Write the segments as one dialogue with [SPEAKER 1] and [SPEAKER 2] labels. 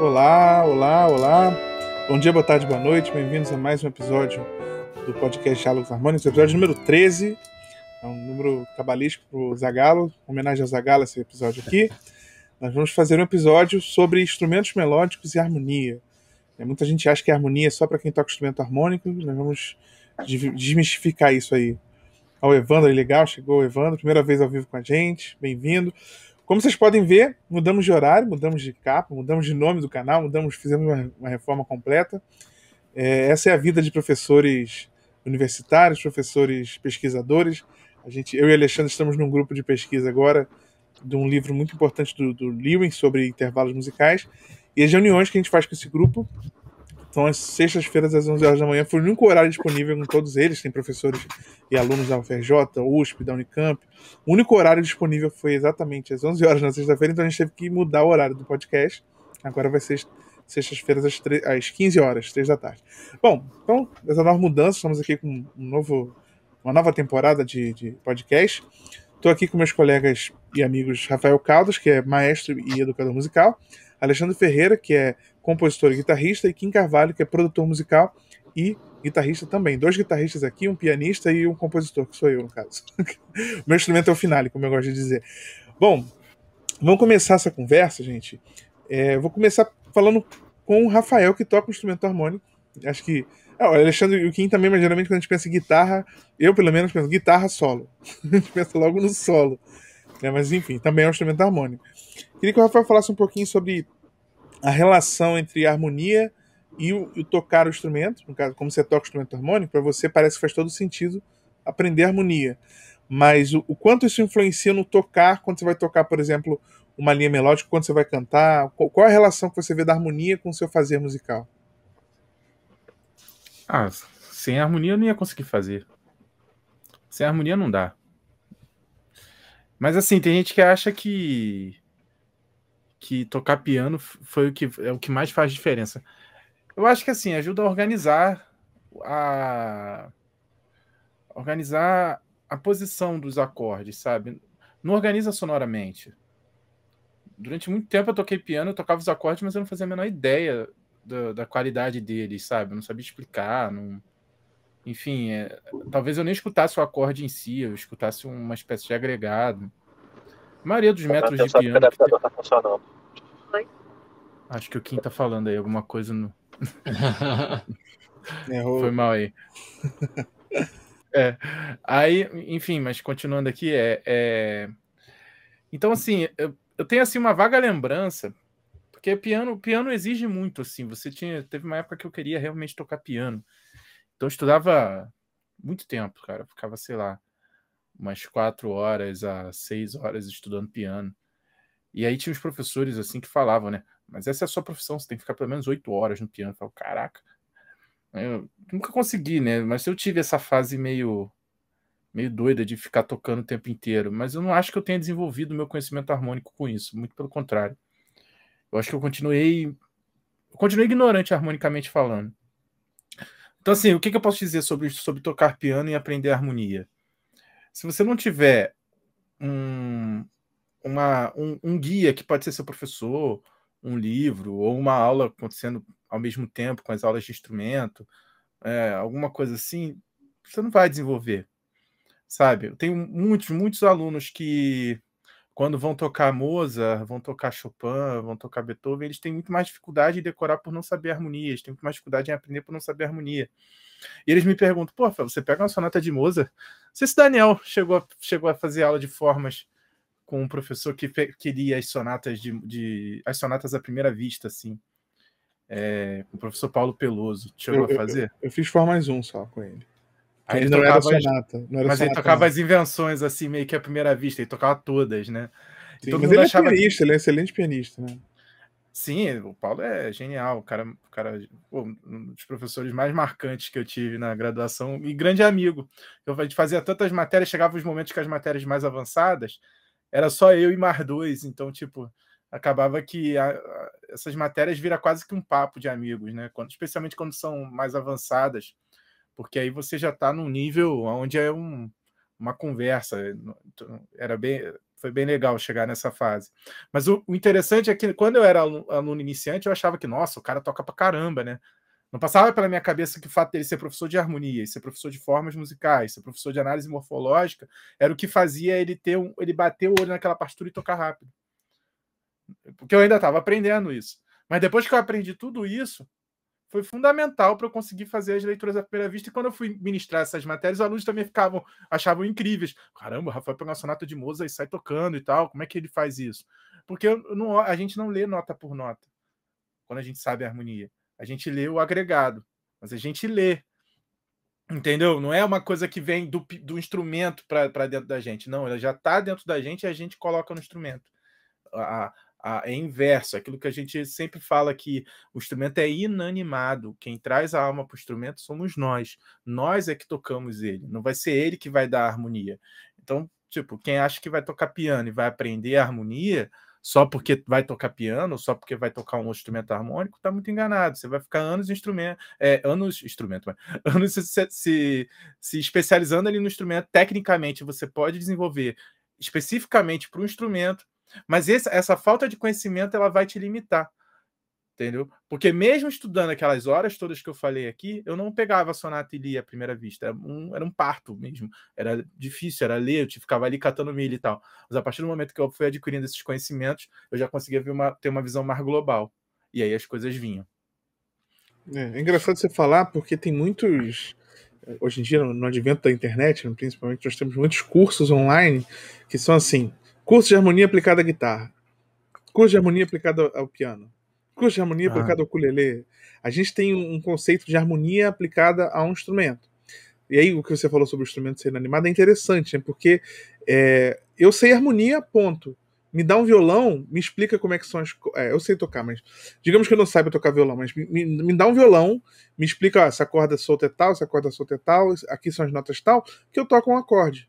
[SPEAKER 1] Olá, olá, olá. Bom dia, boa tarde, boa noite. Bem-vindos a mais um episódio do podcast Diálogos Harmônicos, episódio número 13. É um número cabalístico para o Zagalo, homenagem ao Zagalo esse episódio aqui. Nós vamos fazer um episódio sobre instrumentos melódicos e harmonia. É, muita gente acha que a harmonia é só para quem toca instrumento harmônico. Nós vamos desmistificar isso aí. Ao Evandro, legal, chegou o Evandro, primeira vez ao vivo com a gente, bem-vindo. Como vocês podem ver, mudamos de horário, mudamos de capa, mudamos de nome do canal, mudamos, fizemos uma, uma reforma completa. É, essa é a vida de professores universitários, professores pesquisadores. A gente, eu e Alexandre estamos num grupo de pesquisa agora de um livro muito importante do, do Lewin sobre intervalos musicais. E as reuniões que a gente faz com esse grupo são às sextas-feiras às 11 horas da manhã. Foi o único horário disponível com todos eles. Tem professores e alunos da UFRJ, USP, da Unicamp. O único horário disponível foi exatamente às 11 horas na sexta-feira, então a gente teve que mudar o horário do podcast. Agora vai ser sextas-feiras às, às 15 horas, 3 da tarde. Bom, então, essa nova mudança, estamos aqui com um novo, uma nova temporada de, de podcast. Estou aqui com meus colegas e amigos Rafael Caldas, que é maestro e educador musical, Alexandre Ferreira, que é compositor e guitarrista, e Kim Carvalho, que é produtor musical e guitarrista também. Dois guitarristas aqui, um pianista e um compositor, que sou eu, no caso. Meu instrumento é o finale, como eu gosto de dizer. Bom, vamos começar essa conversa, gente. É, vou começar falando com o Rafael, que toca o instrumento harmônico. Acho que. Ah, o Alexandre e o Kim também, mas geralmente quando a gente pensa em guitarra, eu pelo menos penso guitarra solo. a gente pensa logo no solo. É, mas enfim, também é um instrumento harmônico. Queria que o Rafael falasse um pouquinho sobre a relação entre a harmonia e o, e o, tocar o instrumento, no caso, como você toca o instrumento harmônico, para você parece que faz todo sentido aprender harmonia. Mas o, o, quanto isso influencia no tocar, quando você vai tocar, por exemplo, uma linha melódica, quando você vai cantar, qual, qual a relação que você vê da harmonia com o seu fazer musical?
[SPEAKER 2] Ah, sem harmonia eu não ia conseguir fazer. Sem harmonia não dá. Mas assim, tem gente que acha que que tocar piano foi o que é o que mais faz diferença. Eu acho que assim ajuda a organizar a organizar a posição dos acordes, sabe? Não organiza sonoramente. Durante muito tempo eu toquei piano, eu tocava os acordes, mas eu não fazia a menor ideia da, da qualidade deles, sabe? Eu não sabia explicar, não... enfim, é... talvez eu nem escutasse o acorde em si, eu escutasse uma espécie de agregado. A maioria dos métodos de piano. Que tem... tá funcionando. Acho que o Kim tá falando aí alguma coisa no. Foi mal aí. É. Aí, enfim, mas continuando aqui, é. é... Então, assim, eu, eu, tenho assim uma vaga lembrança, porque piano, piano exige muito, assim. Você tinha. Teve uma época que eu queria realmente tocar piano. Então eu estudava muito tempo, cara. Eu ficava, sei lá, umas quatro horas a seis horas estudando piano. E aí tinha os professores assim que falavam, né? Mas essa é a sua profissão, você tem que ficar pelo menos oito horas no piano. Eu falo, caraca, eu nunca consegui, né? Mas eu tive essa fase meio meio doida de ficar tocando o tempo inteiro. Mas eu não acho que eu tenha desenvolvido meu conhecimento harmônico com isso, muito pelo contrário. Eu acho que eu continuei eu continuei ignorante harmonicamente falando. Então, assim, o que, que eu posso dizer sobre, sobre tocar piano e aprender harmonia? Se você não tiver um, uma, um, um, guia que pode ser seu professor, um livro, ou uma aula acontecendo ao mesmo tempo com as aulas de instrumento, é, alguma coisa assim, você não vai desenvolver, sabe? Eu tenho muitos, muitos alunos que, quando vão tocar Mozart, vão tocar Chopin, vão tocar Beethoven, eles têm muito mais dificuldade em decorar por não saber harmonia, eles têm muito mais dificuldade em aprender por não saber harmonia. E eles me perguntam, pô, você pega uma sonata de Mozart? Não sei se Daniel chegou a, chegou a fazer aula de formas com um professor que queria as sonatas de, de, as sonatas à primeira vista, assim. É, com o professor Paulo Peloso. Chegou eu, a fazer?
[SPEAKER 1] Eu, eu, fiz mais um só com ele.
[SPEAKER 2] Aí ele não era sonata. Não era mas ele tocava não. as invenções, assim, meio que à primeira vista. Ele tocava todas, né?
[SPEAKER 1] Sim, mas ele é pianista, que... ele é excelente pianista, né?
[SPEAKER 2] Sim, o Paulo é genial, o cara, o cara pô, um dos professores mais marcantes que eu tive na graduação e grande amigo. Eu fazia tantas matérias, chegava os momentos que as matérias mais avançadas, era só eu e mais dois, então, tipo, acabava que a, a, essas matérias vira quase que um papo de amigos, né? Quando, especialmente quando são mais avançadas, porque aí você já está num nível onde é um, uma conversa. Era bem, foi bem legal chegar nessa fase. Mas o, o interessante é que quando eu era aluno, aluno, iniciante, eu achava que, nossa, o cara toca pra caramba, né? Não passava pela minha cabeça que o fato dele ser professor de harmonia, ser professor de formas musicais, ser professor de análise morfológica, era o que fazia ele ter um, ele bater o olho naquela partitura e tocar rápido. Porque eu ainda estava aprendendo isso. Mas depois que eu aprendi tudo isso, foi fundamental para eu conseguir fazer as leituras à primeira vista. E quando eu fui ministrar essas matérias, os alunos também ficavam, achavam incríveis. Caramba, o Rafael pega uma sonata de Mozart e sai tocando e tal. Como é que ele faz isso? Porque não, a gente não lê nota por nota quando a gente sabe a harmonia. A gente lê o agregado, mas a gente lê. Entendeu? Não é uma coisa que vem do, do instrumento para dentro da gente. Não, ela já está dentro da gente e a gente coloca no instrumento. A, a, é inverso, aquilo que a gente sempre fala que o instrumento é inanimado. Quem traz a alma para o instrumento somos nós. Nós é que tocamos ele. Não vai ser ele que vai dar a harmonia. Então, tipo, quem acha que vai tocar piano e vai aprender a harmonia, só porque vai tocar piano, só porque vai tocar um instrumento harmônico, está muito enganado. Você vai ficar anos instrumento, é, anos instrumento, anos se, se, se especializando ali no instrumento. Tecnicamente, você pode desenvolver especificamente para o instrumento, mas esse, essa falta de conhecimento ela vai te limitar entendeu? Porque mesmo estudando aquelas horas todas que eu falei aqui, eu não pegava sonata e lia à primeira vista, era um, era um parto mesmo, era difícil, era ler, eu ficava ali catando milho e tal. Mas a partir do momento que eu fui adquirindo esses conhecimentos, eu já conseguia uma, ter uma visão mais global, e aí as coisas vinham.
[SPEAKER 1] É, é engraçado você falar, porque tem muitos hoje em dia, no advento da internet, principalmente, nós temos muitos cursos online que são assim: curso de harmonia aplicada à guitarra, curso de harmonia aplicada ao piano, curso de harmonia ah. aplicada ao ukulele. A gente tem um conceito de harmonia aplicada a um instrumento. E aí, o que você falou sobre o instrumento sendo animado é interessante, né? Porque é, eu sei harmonia, ponto. Me dá um violão, me explica como é que são as. É, eu sei tocar, mas. Digamos que eu não saiba tocar violão, mas me, me dá um violão, me explica, ó, essa corda solta é tal, essa corda solta é tal, aqui são as notas tal, que eu toco um acorde.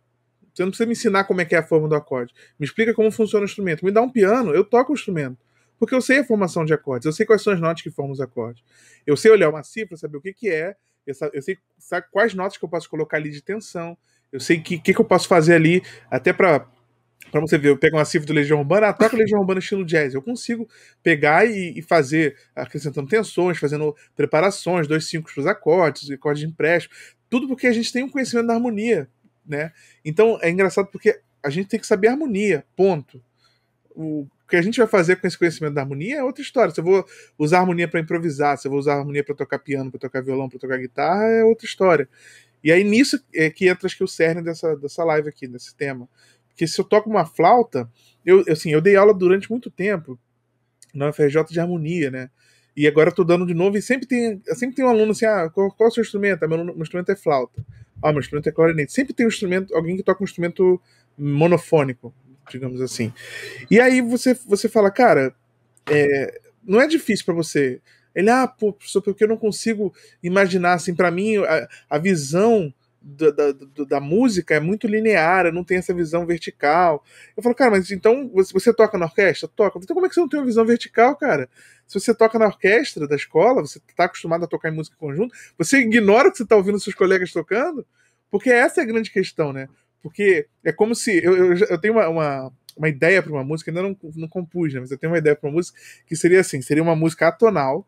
[SPEAKER 1] Você não precisa me ensinar como é que é a forma do acorde. Me explica como funciona o instrumento. Me dá um piano, eu toco o instrumento. Porque eu sei a formação de acordes, eu sei quais são as notas que formam os acordes. Eu sei olhar uma cifra, saber o que, que é, eu sei sabe, quais notas que eu posso colocar ali de tensão, eu sei o que, que, que eu posso fazer ali, até para para você ver, eu pego uma cifra do Legião Urbana, ah, toca Legião Urbana estilo jazz. Eu consigo pegar e, e fazer, acrescentando tensões, fazendo preparações, dois cinco para os acordes, acordes de empréstimo, tudo porque a gente tem um conhecimento da harmonia, né? Então é engraçado porque a gente tem que saber harmonia, ponto. O, que a gente vai fazer com esse conhecimento da harmonia é outra história. Se eu vou usar harmonia para improvisar, se eu vou usar harmonia para tocar piano, para tocar violão, para tocar guitarra, é outra história. E aí nisso é que entra acho que o cerne dessa, dessa live aqui, desse tema. Porque se eu toco uma flauta, eu, assim, eu dei aula durante muito tempo na FRJ de harmonia, né? E agora eu tô dando de novo e sempre tem, sempre tem um aluno assim, ah, qual, qual é o seu instrumento? Ah, meu, meu instrumento é flauta. Ah, meu instrumento é clarinete. Sempre tem um instrumento, alguém que toca um instrumento monofônico, digamos assim. E aí você, você fala, cara, é, não é difícil para você. Ele, ah, pô, professor, porque eu não consigo imaginar, assim, para mim, a, a visão da, da, da, música é muito linear, não tenho essa visão vertical. Eu falo, cara, mas então você, você toca na orquestra? Toca. Então como é que você não tem uma visão vertical, cara? Se você toca na orquestra da escola, você está acostumado a tocar em música conjunta, você ignora o que você está ouvindo seus colegas tocando? Porque essa é a grande questão, né? Porque é como se. Eu, eu, eu tenho uma, uma, uma ideia para uma música, ainda não, não compus, né? Mas eu tenho uma ideia para uma música que seria assim: seria uma música atonal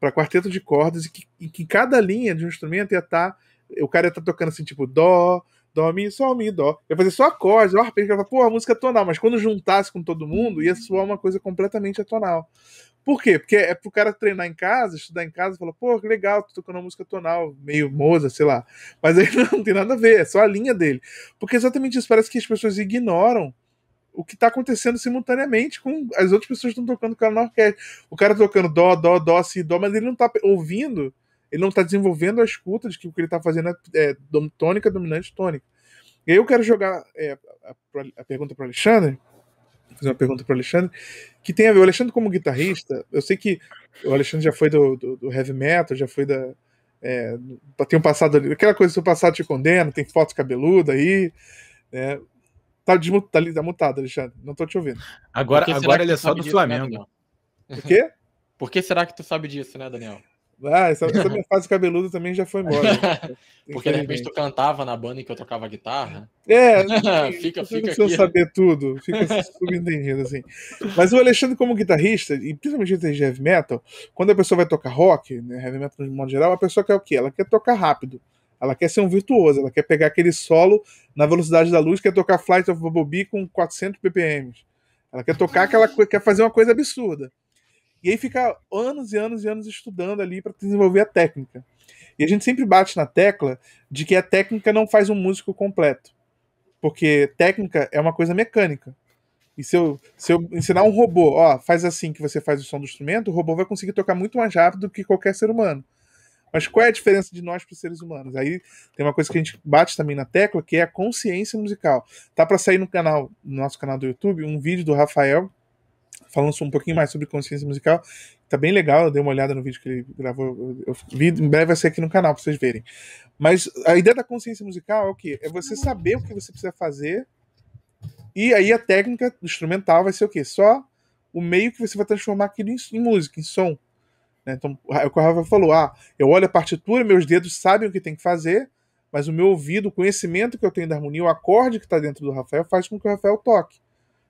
[SPEAKER 1] para quarteto de cordas e que, e que cada linha de um instrumento ia estar. Tá, o cara ia estar tá tocando assim, tipo, dó, dó, mi, sol, mi, dó. Ia fazer só acordes, ó, arpejo, pô, a música é atonal, mas quando juntasse com todo mundo, ia soar uma coisa completamente atonal. Por quê? Porque é pro cara treinar em casa, estudar em casa, falar, pô, que legal, tô tocando uma música tonal, meio moza, sei lá. Mas aí não tem nada a ver, é só a linha dele. Porque exatamente isso, parece que as pessoas ignoram o que está acontecendo simultaneamente com as outras pessoas que estão tocando com ela na orquestra. O cara tocando dó, dó, dó, si, dó, mas ele não está ouvindo, ele não está desenvolvendo a escuta de que o que ele está fazendo é, é tônica, dominante, tônica. E aí eu quero jogar é, a, a pergunta para Alexandre, fazer uma pergunta para o Alexandre, que tem a ver. O Alexandre, como guitarrista, eu sei que o Alexandre já foi do, do, do heavy metal, já foi da. É, tem um passado ali, aquela coisa, seu passado te condena, tem foto cabeluda aí. Né? Tá, desmut, tá, tá mutado, Alexandre, não tô te ouvindo.
[SPEAKER 2] Agora, agora ele é só do disso, né, Flamengo.
[SPEAKER 1] Né, o quê?
[SPEAKER 3] Por que será que tu sabe disso, né, Daniel?
[SPEAKER 1] Ah, essa, essa minha fase cabeluda também já foi embora.
[SPEAKER 4] Porque de repente tu cantava na banda em que eu tocava guitarra.
[SPEAKER 1] É,
[SPEAKER 4] fica,
[SPEAKER 1] fica
[SPEAKER 4] não
[SPEAKER 1] aqui. saber tudo, fica subentendido assim. Mas o Alexandre, como guitarrista, e principalmente de heavy metal, quando a pessoa vai tocar rock, né, heavy metal de modo geral, a pessoa quer o quê? Ela quer tocar rápido. Ela quer ser um virtuoso, ela quer pegar aquele solo na velocidade da luz, quer tocar Flight of Bumblebee com 400 ppm. Ela quer tocar aquela quer fazer uma coisa absurda. E aí fica anos e anos e anos estudando ali para desenvolver a técnica. E a gente sempre bate na tecla de que a técnica não faz um músico completo. Porque técnica é uma coisa mecânica. E se eu, se eu ensinar um robô, ó, faz assim que você faz o som do instrumento, o robô vai conseguir tocar muito mais rápido do que qualquer ser humano. Mas qual é a diferença de nós para os seres humanos? Aí tem uma coisa que a gente bate também na tecla, que é a consciência musical. Tá para sair no canal, no nosso canal do YouTube, um vídeo do Rafael falando um pouquinho mais sobre consciência musical. Tá bem legal, eu dei uma olhada no vídeo que ele gravou. Eu vi, em breve vai ser aqui no canal para vocês verem. Mas a ideia da consciência musical é o quê? É você saber o que você precisa fazer. E aí a técnica instrumental vai ser o quê? Só o meio que você vai transformar aquilo em, em música, em som. Né? Então, o que o Rafa falou: ah, eu olho a partitura, meus dedos sabem o que tem que fazer, mas o meu ouvido, o conhecimento que eu tenho da harmonia, o acorde que está dentro do Rafael, faz com que o Rafael toque.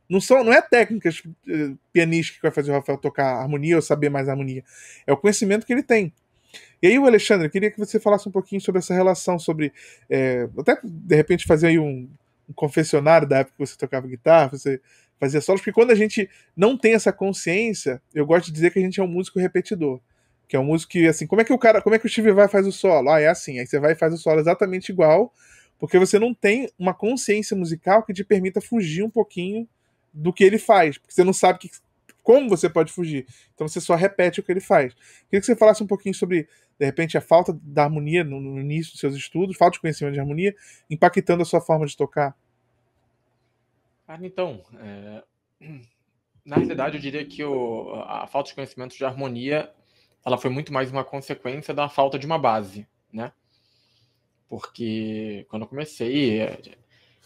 [SPEAKER 1] Não, são, não é técnicas uh, pianísticas que vai fazer o Rafael tocar harmonia ou saber mais harmonia. É o conhecimento que ele tem. E aí, o Alexandre, eu queria que você falasse um pouquinho sobre essa relação, sobre. É, até de repente fazer aí um, um confessionário da época que você tocava guitarra, você fazia solos, porque quando a gente não tem essa consciência, eu gosto de dizer que a gente é um músico repetidor. Que é um músico que, assim, como é que o cara, como é que o Steve vai faz o solo? Ah, é assim, aí você vai e faz o solo exatamente igual, porque você não tem uma consciência musical que te permita fugir um pouquinho do que ele faz, porque você não sabe que, como você pode fugir. Então você só repete o que ele faz. Queria que você falasse um pouquinho sobre, de repente, a falta da harmonia no, no início dos seus estudos, falta de conhecimento de harmonia, impactando a sua forma de tocar.
[SPEAKER 4] Ah, então, é... na realidade, eu diria que o, a falta de conhecimento de harmonia ela foi muito mais uma consequência da falta de uma base, né? Porque quando eu comecei,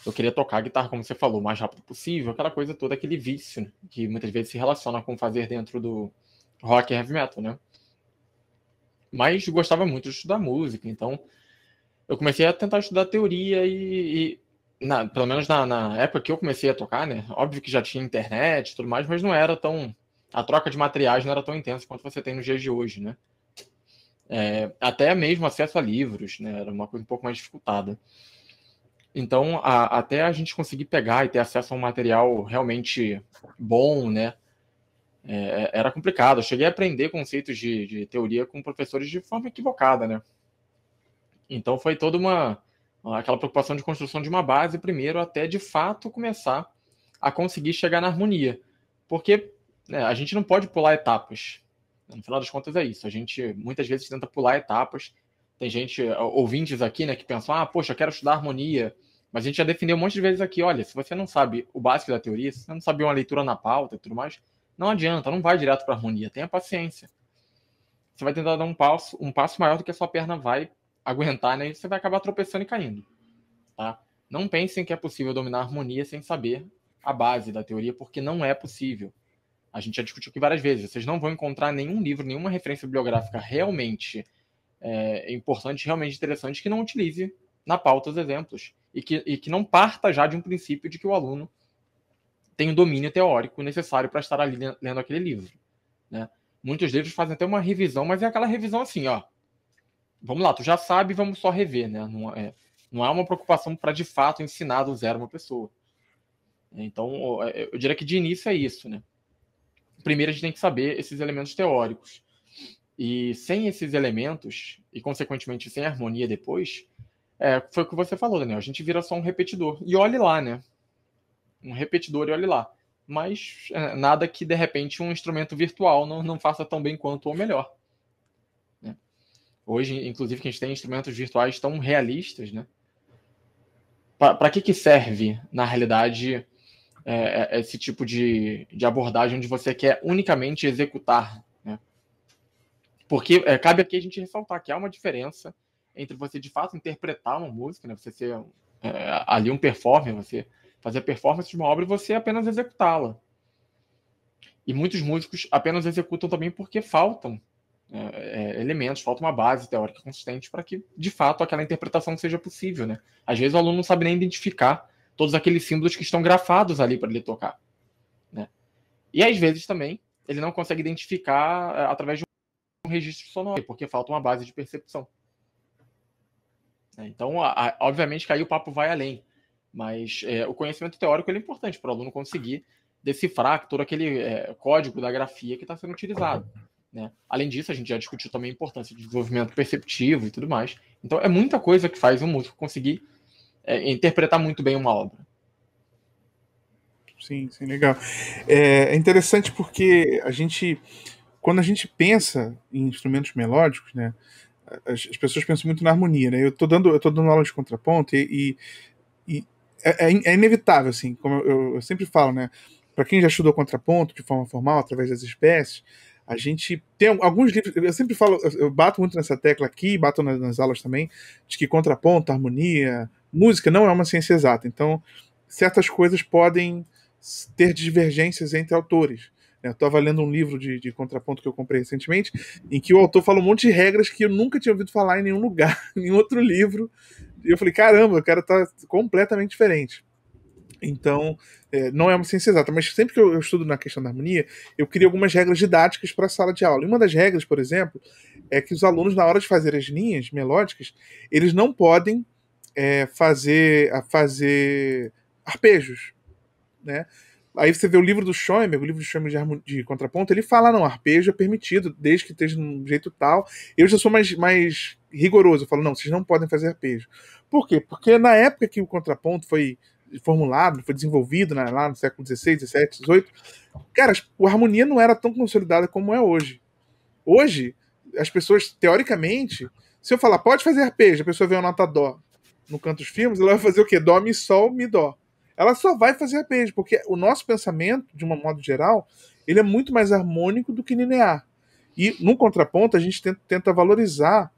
[SPEAKER 4] eu queria tocar guitarra, como você falou, o mais rápido possível, aquela coisa toda, aquele vício, né? que muitas vezes se relaciona com fazer dentro do rock e heavy metal, né? Mas gostava muito de estudar música, então eu comecei a tentar estudar teoria e, e na, pelo menos na, na, época que eu comecei a tocar, né? Óbvio que já tinha internet e tudo mais, mas não era tão. A troca de materiais não era tão intensa quanto você tem nos dias de hoje, né? É, até mesmo acesso a livros, né? Era uma coisa um pouco mais dificultada. Então, a, até a gente conseguir pegar e ter acesso a um material realmente bom, né? É, era complicado. Eu cheguei a aprender conceitos de, de teoria com professores de forma equivocada, né? Então foi toda uma aquela preocupação de construção de uma base primeiro, até de fato começar a conseguir chegar na harmonia. Porque né, a gente não pode pular etapas. No final das contas é isso. A gente muitas vezes tenta pular etapas. Tem gente, ouvintes aqui, né, que pensam, ah, poxa, eu quero estudar harmonia. Mas a gente já defendeu um monte de vezes aqui, olha, se você não sabe o básico da teoria, se você não sabe uma leitura na pauta e tudo mais, não adianta, não vai direto para harmonia, tenha paciência. Você vai tentar dar um passo, um passo maior do que a sua perna vai aguentar, né? E você vai acabar tropeçando e caindo. Tá? Não pensem que é possível dominar a harmonia sem saber a base da teoria, porque não é possível. A gente já discutiu aqui várias vezes. Vocês não vão encontrar nenhum livro, nenhuma referência bibliográfica realmente é, importante, realmente interessante, que não utilize na pauta os exemplos. E que, e que não parta já de um princípio de que o aluno tem o domínio teórico necessário para estar ali lendo aquele livro. Né? Muitos livros fazem até uma revisão, mas é aquela revisão assim, ó vamos lá, tu já sabe, vamos só rever, né? Não é, não é uma preocupação para de fato ensinar do zero uma pessoa. Então, é, eu diria que de início é isso, né? Primeiro a gente tem que saber esses elementos teóricos. E sem esses elementos, e consequentemente sem harmonia depois, é, foi o que você falou, Daniel. A gente vira só um repetidor. E olhe lá, né? Um repetidor e olhe lá. Mas é, nada que de repente um instrumento virtual não, não faça tão bem quanto ou melhor. Hoje, inclusive, que a gente tem instrumentos virtuais tão realistas, né? Para que, que serve, na realidade, é, é, esse tipo de, de abordagem onde você quer unicamente executar? Porque é, cabe aqui a gente ressaltar que há uma diferença entre você, de fato, interpretar uma música, né? você ser é, ali um performer, você fazer performance de uma obra e você apenas executá-la. E muitos músicos apenas executam também porque faltam
[SPEAKER 2] é, é, elementos, falta uma base teórica consistente para que, de fato, aquela interpretação seja possível. Né? Às vezes o aluno não sabe nem identificar todos aqueles símbolos que estão grafados ali para ele tocar. Né? E às vezes também ele não consegue identificar é, através de um registro sonoro, porque falta uma base de percepção. Então, obviamente que aí o papo vai além, mas é, o conhecimento teórico é importante para o aluno conseguir decifrar todo aquele é, código da grafia que está sendo utilizado. Né? Além disso, a gente já discutiu também a importância de desenvolvimento perceptivo e tudo mais. Então, é muita coisa que faz um músico conseguir é, interpretar muito bem uma obra.
[SPEAKER 1] Sim, sim, legal. É, é interessante porque a gente, quando a gente pensa em instrumentos melódicos, né, as, as pessoas pensam muito na harmonia, né? Eu estou dando, eu tô dando aula de contraponto e, e, e é, é, é, inevitável, assim, como eu, eu sempre falo, né? Para quem já estudou contraponto de forma formal, através das espécies, a gente tem alguns livros. Eu sempre falo, eu bato muito nessa tecla aqui, bato nas, nas aulas também, de que contraponto, harmonia, música não é uma ciência exata. Então, certas coisas podem ter divergências entre autores. Eu estava lendo um livro de, de, contraponto que eu comprei recentemente, em que o autor fala um monte de regras que eu nunca tinha ouvido falar em nenhum lugar, em outro livro. E eu falei, caramba, o cara tá completamente diferente. Então, é, não é uma ciência exata, mas sempre que eu, eu, estudo na questão da harmonia, eu crio algumas regras didáticas para a sala de aula. E uma das regras, por exemplo, é que os alunos, na hora de fazer as linhas melódicas, eles não podem é, fazer, fazer arpejos. Né? Aí você vê o livro do Schoenberg, o livro do Schoenberg de, de contraponto, ele fala, não, arpejo é permitido, desde que esteja num jeito tal. Eu já sou mais, mais rigoroso, eu falo, não, vocês não podem fazer arpejo. Por quê? Porque na época que o contraponto foi formulado, foi desenvolvido né, lá no século XVI, XVII, XVIII, cara, a harmonia não era tão consolidada como é hoje. Hoje, as pessoas, teoricamente, se eu falar, pode fazer arpejo, a pessoa vê uma nota dó no canto dos filmes, ela vai fazer o quê? Dó, mi, sol, mi, dó ela só vai fazer arpejo, porque o nosso pensamento, de um modo geral, ele é muito mais harmônico do que linear. E no contraponto, a gente tenta, tenta valorizar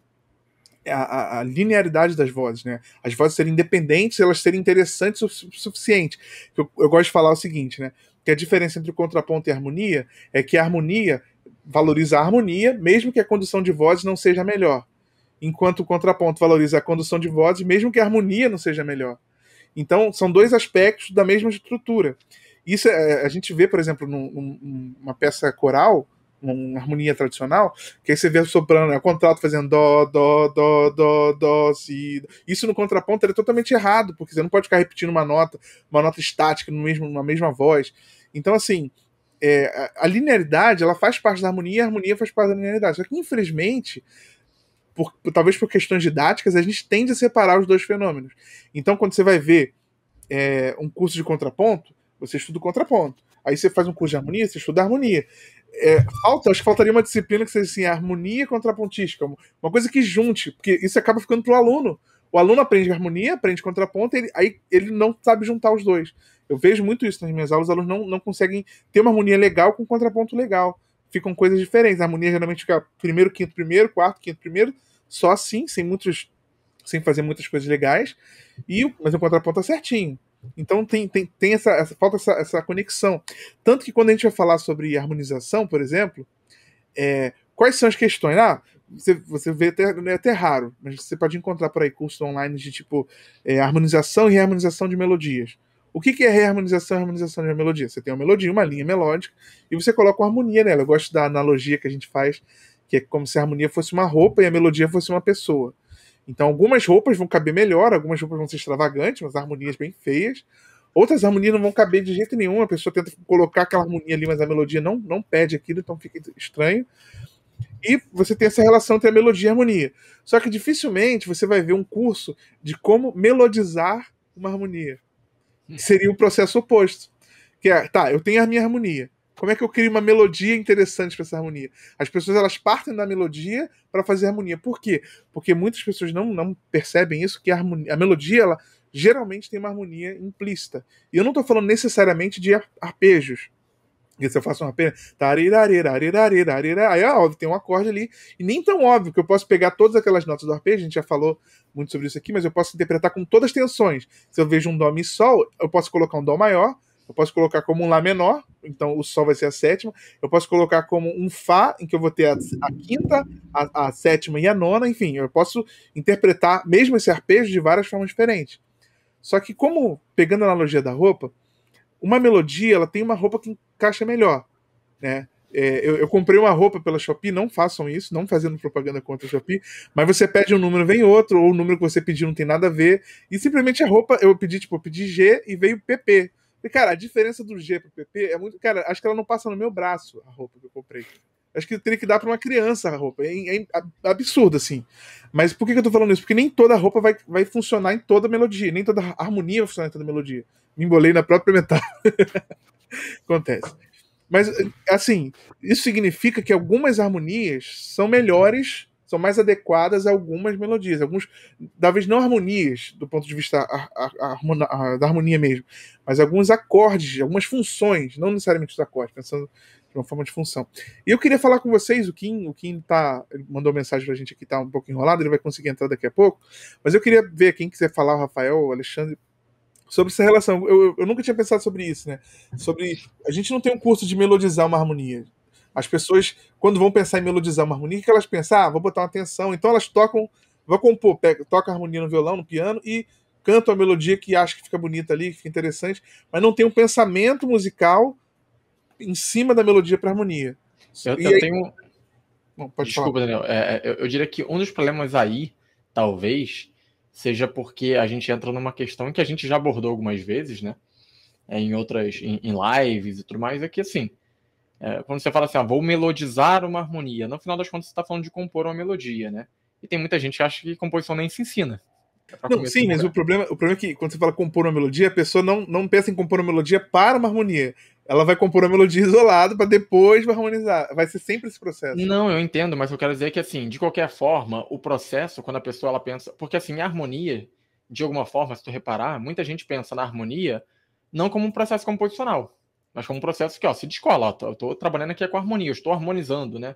[SPEAKER 1] a, a, a, linearidade das vozes, né? As vozes serem independentes, elas serem interessantes o suficiente. Eu, eu gosto de falar o seguinte, né? Que a diferença entre o contraponto e a harmonia é que a harmonia valoriza a harmonia, mesmo que a condução de vozes não seja melhor. Enquanto o contraponto valoriza a condução de vozes, mesmo que a harmonia não seja melhor. Então, são dois aspectos da mesma estrutura. Isso é, a gente vê, por exemplo, num, numa peça coral, uma harmonia tradicional, que aí você vê o soprano, é o contralto fazendo dó, dó, dó, dó, dó, si. Isso no contraponto é totalmente errado, porque você não pode ficar repetindo uma nota, uma nota estática no mesmo, na mesma voz. Então, assim, é, a linearidade ela faz parte da harmonia a harmonia faz parte da linearidade. Só que, infelizmente, por, talvez por questões didáticas, a gente tende a separar os dois fenômenos. Então, quando você vai ver é, um curso de contraponto, você estuda o contraponto. Aí você faz um curso de harmonia, você estuda harmonia. É, falta, acho que faltaria uma disciplina que seja assim, harmonia contrapontística, uma coisa que junte, porque isso acaba ficando para o aluno. O aluno aprende harmonia, aprende contraponto, ele, aí ele não sabe juntar os dois. Eu vejo muito isso nas minhas aulas, os alunos não, não conseguem ter uma harmonia legal com um contraponto legal. Ficam coisas diferentes. A harmonia geralmente fica primeiro, quinto, primeiro, quarto, quinto, primeiro, só assim, sem muitos. sem fazer muitas coisas legais. E, mas o contraponto tá certinho. Então tem, tem, tem essa, essa falta essa, essa conexão. Tanto que quando a gente vai falar sobre harmonização, por exemplo, é, quais são as questões? Ah, você, você vê até, é até raro, mas você pode encontrar por aí cursos online de tipo é, harmonização e reharmonização de melodias. O que, que é reharmonização e harmonização de uma melodia? Você tem uma melodia, uma linha melódica, e você coloca uma harmonia nela. Eu gosto da analogia que a gente faz que é como se a harmonia fosse uma roupa e a melodia fosse uma pessoa. Então, algumas roupas vão caber melhor, algumas roupas vão ser extravagantes, umas harmonias bem feias. Outras harmonias não vão caber de jeito nenhum. A pessoa tenta colocar aquela harmonia ali, mas a melodia não, não pede aquilo, então fica estranho. E você tem essa relação entre a melodia e a harmonia. Só que dificilmente você vai ver um curso de como melodizar uma harmonia. Seria o processo oposto. Que é, tá, eu tenho a minha harmonia. Como é que eu crio uma melodia interessante para essa harmonia? As pessoas elas partem da melodia para fazer harmonia. Por quê? Porque muitas pessoas não, não percebem isso que a, harmonia, a melodia ela geralmente tem uma harmonia implícita. E eu não estou falando necessariamente de arpejos. E se eu faço um arpejo, aí é óbvio, tem um acorde ali, e nem tão óbvio que eu posso pegar todas aquelas notas do arpejo, a gente já falou muito sobre isso aqui, mas eu posso interpretar com todas as tensões. Se eu vejo um dó mi sol, eu posso colocar um dó maior, Eu posso colocar como um Lá menor, então o Sol vai ser a sétima. Eu posso colocar como um Fá, em que eu vou ter a, a quinta, a, a, sétima e a nona. Enfim, eu posso interpretar mesmo esse arpejo de várias formas diferentes. Só que, como, pegando a analogia da roupa, uma melodia ela tem uma roupa que encaixa melhor. Né? É, eu, eu, comprei uma roupa pela Shopee, não façam isso, não fazendo propaganda contra a Shopee, mas você pede um número, vem outro, ou o número que você pediu não tem nada a ver, e simplesmente a roupa, eu pedi, tipo, eu pedi G e veio PP. E, cara, a diferença do G pro PP é muito. Cara, acho que ela não passa no meu braço, a roupa que eu comprei. Acho que teria que dar para uma criança a roupa. É, é, absurdo, assim. Mas por que, que eu tô falando isso? Porque nem toda roupa vai, vai funcionar em toda melodia, nem toda harmonia vai funcionar em toda melodia. Me embolei na própria metade. Acontece. Mas, assim, isso significa que algumas harmonias são melhores, são mais adequadas a algumas melodias. Alguns, talvez não harmonias, do ponto de vista a, a, a, da harmonia mesmo, mas alguns acordes, algumas funções, não necessariamente os acordes, pensando de uma forma de função. E eu queria falar com vocês, o Kim, o Kim tá, mandou mensagem pra gente aqui, tá um pouco enrolado, ele vai conseguir entrar daqui a pouco, mas eu queria ver quem quiser falar, o Rafael, o Alexandre, sobre essa relação. Eu, eu, nunca tinha pensado sobre isso, né? Sobre. A gente não tem um curso de melodizar uma harmonia. As pessoas, quando vão pensar em melodizar uma harmonia, o que elas pensam? Ah, vou botar uma atenção. Então elas tocam, vão compor, pega, toca a harmonia no violão, no piano e cantam a melodia que acha que fica bonita ali, que fica interessante, mas não tem um pensamento musical em cima da melodia para harmonia.
[SPEAKER 4] Eu, eu aí... tenho. Bom, Desculpa, falar. Daniel. É, é, eu, eu diria que um dos problemas aí, talvez, seja porque a gente entra numa questão que a gente já abordou algumas vezes, né? É, em outras, em, em, lives e tudo mais, é que assim, é, quando você fala assim, ah, vou melodizar uma harmonia, no final das contas você está falando de compor uma melodia, né? E tem muita gente que acha que composição nem se ensina.
[SPEAKER 1] É não, sim, mas o problema, o problema é que quando você fala compor uma melodia, a pessoa não, não pensa em compor uma melodia para uma harmonia ela vai compor a melodia isolada para depois vai harmonizar. Vai ser sempre esse processo.
[SPEAKER 4] Não, eu entendo, mas eu quero dizer que assim, de qualquer forma, o processo quando a pessoa ela pensa, porque assim, a harmonia, de alguma forma, se tu reparar, muita gente pensa na harmonia não como um processo composicional, mas como um processo que, ó, se descola, ó, eu tô trabalhando aqui com harmonia, eu estou harmonizando, né?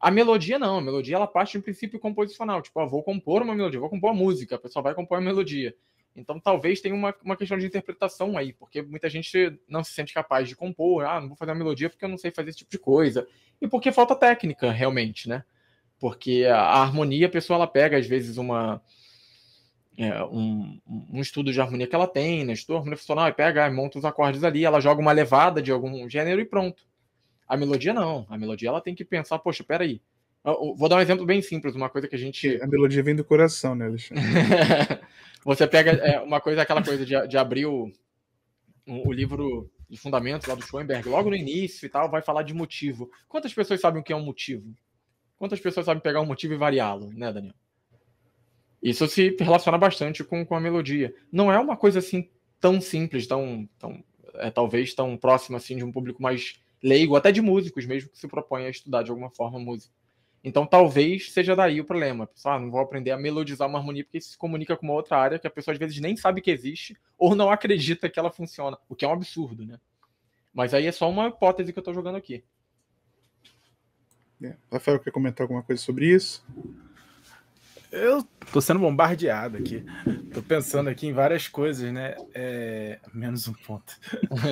[SPEAKER 4] A melodia não, a melodia ela parte de um princípio composicional, tipo, ó, vou compor uma melodia, vou compor a música, a pessoa vai compor a melodia. Então talvez tenha uma, uma questão de interpretação aí, porque muita gente não se sente capaz de compor, ah, não vou fazer uma melodia porque eu não sei fazer esse tipo de coisa. E porque falta técnica, realmente, né? Porque a, a harmonia, a pessoa ela pega, às vezes, uma. É, um, um, estudo de harmonia que ela tem, né? Estudo harmonia funcional, e pega, monta os acordes ali, ela joga uma levada de algum gênero e pronto. A melodia não. A melodia ela tem que pensar, poxa, peraí. Eu, vou dar um exemplo bem simples, uma coisa que a gente.
[SPEAKER 1] A melodia vem do coração, né, Alexandre?
[SPEAKER 4] Você pega é, uma coisa, aquela coisa de, de abrir o, o, livro de fundamentos lá do Schoenberg, logo no início e tal, vai falar de motivo. Quantas pessoas sabem o que é um motivo? Quantas pessoas sabem pegar um motivo e variá-lo, né, Daniel? Isso se relaciona bastante com, com a melodia. Não é uma coisa assim tão simples, tão, tão é, talvez tão próxima assim de um público mais leigo, até de músicos mesmo que se propõem a estudar de alguma forma música. Então talvez seja daí o problema. Pessoal, ah, não vou aprender a melodizar uma harmonia porque isso se comunica com uma outra área que a pessoa às vezes nem sabe que existe ou não acredita que ela funciona, o que é um absurdo, né? Mas aí é só uma hipótese que eu estou jogando aqui.
[SPEAKER 1] É. Rafael, quer comentar alguma coisa sobre isso?
[SPEAKER 2] Eu tô sendo bombardeado aqui. Tô pensando aqui em várias coisas, né? É... Menos um ponto.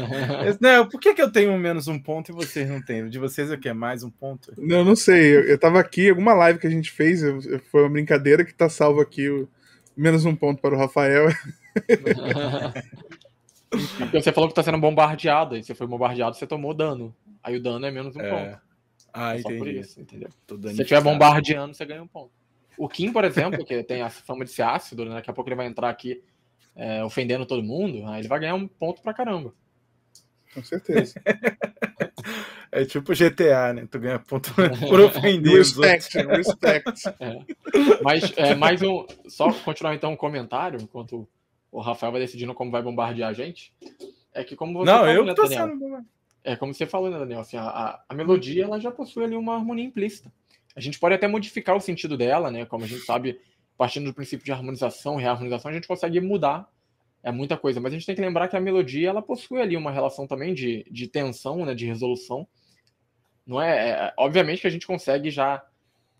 [SPEAKER 2] não, por que, que eu tenho menos um ponto e vocês não têm? De vocês é que é mais um ponto?
[SPEAKER 1] Não, não sei. Eu, eu tava aqui, alguma live que a gente fez, eu, foi uma brincadeira que tá salvo aqui o menos um ponto para o Rafael.
[SPEAKER 4] você falou que tá sendo bombardeado, e você foi bombardeado, você tomou dano. Aí o dano é menos um é. ponto.
[SPEAKER 2] Ah, é entendi. Só por isso,
[SPEAKER 4] entendeu? Se você estiver bombardeando, você ganha um ponto. O Kim, por exemplo, que tem a fama de ser ácido, né? daqui a pouco ele vai entrar aqui é, ofendendo todo mundo, aí ele vai ganhar um ponto pra caramba.
[SPEAKER 1] Com certeza.
[SPEAKER 2] É tipo GTA, né? Tu ganha ponto por ofender.
[SPEAKER 1] respect, respect.
[SPEAKER 4] É. Mas é, mais um. Só continuar então um comentário, enquanto o Rafael vai decidindo como vai bombardear a gente. É que como você
[SPEAKER 2] Não, falou, eu né, tô Daniel, sendo.
[SPEAKER 4] É como você falou, né, Daniel? Assim, a, a melodia ela já possui ali uma harmonia implícita. A gente pode até modificar o sentido dela, né? Como a gente sabe, partindo do princípio de harmonização, reharmonização, a gente consegue mudar é muita coisa. Mas a gente tem que lembrar que a melodia ela possui ali uma relação também de, de tensão, né? De resolução. Não é, é obviamente que a gente consegue já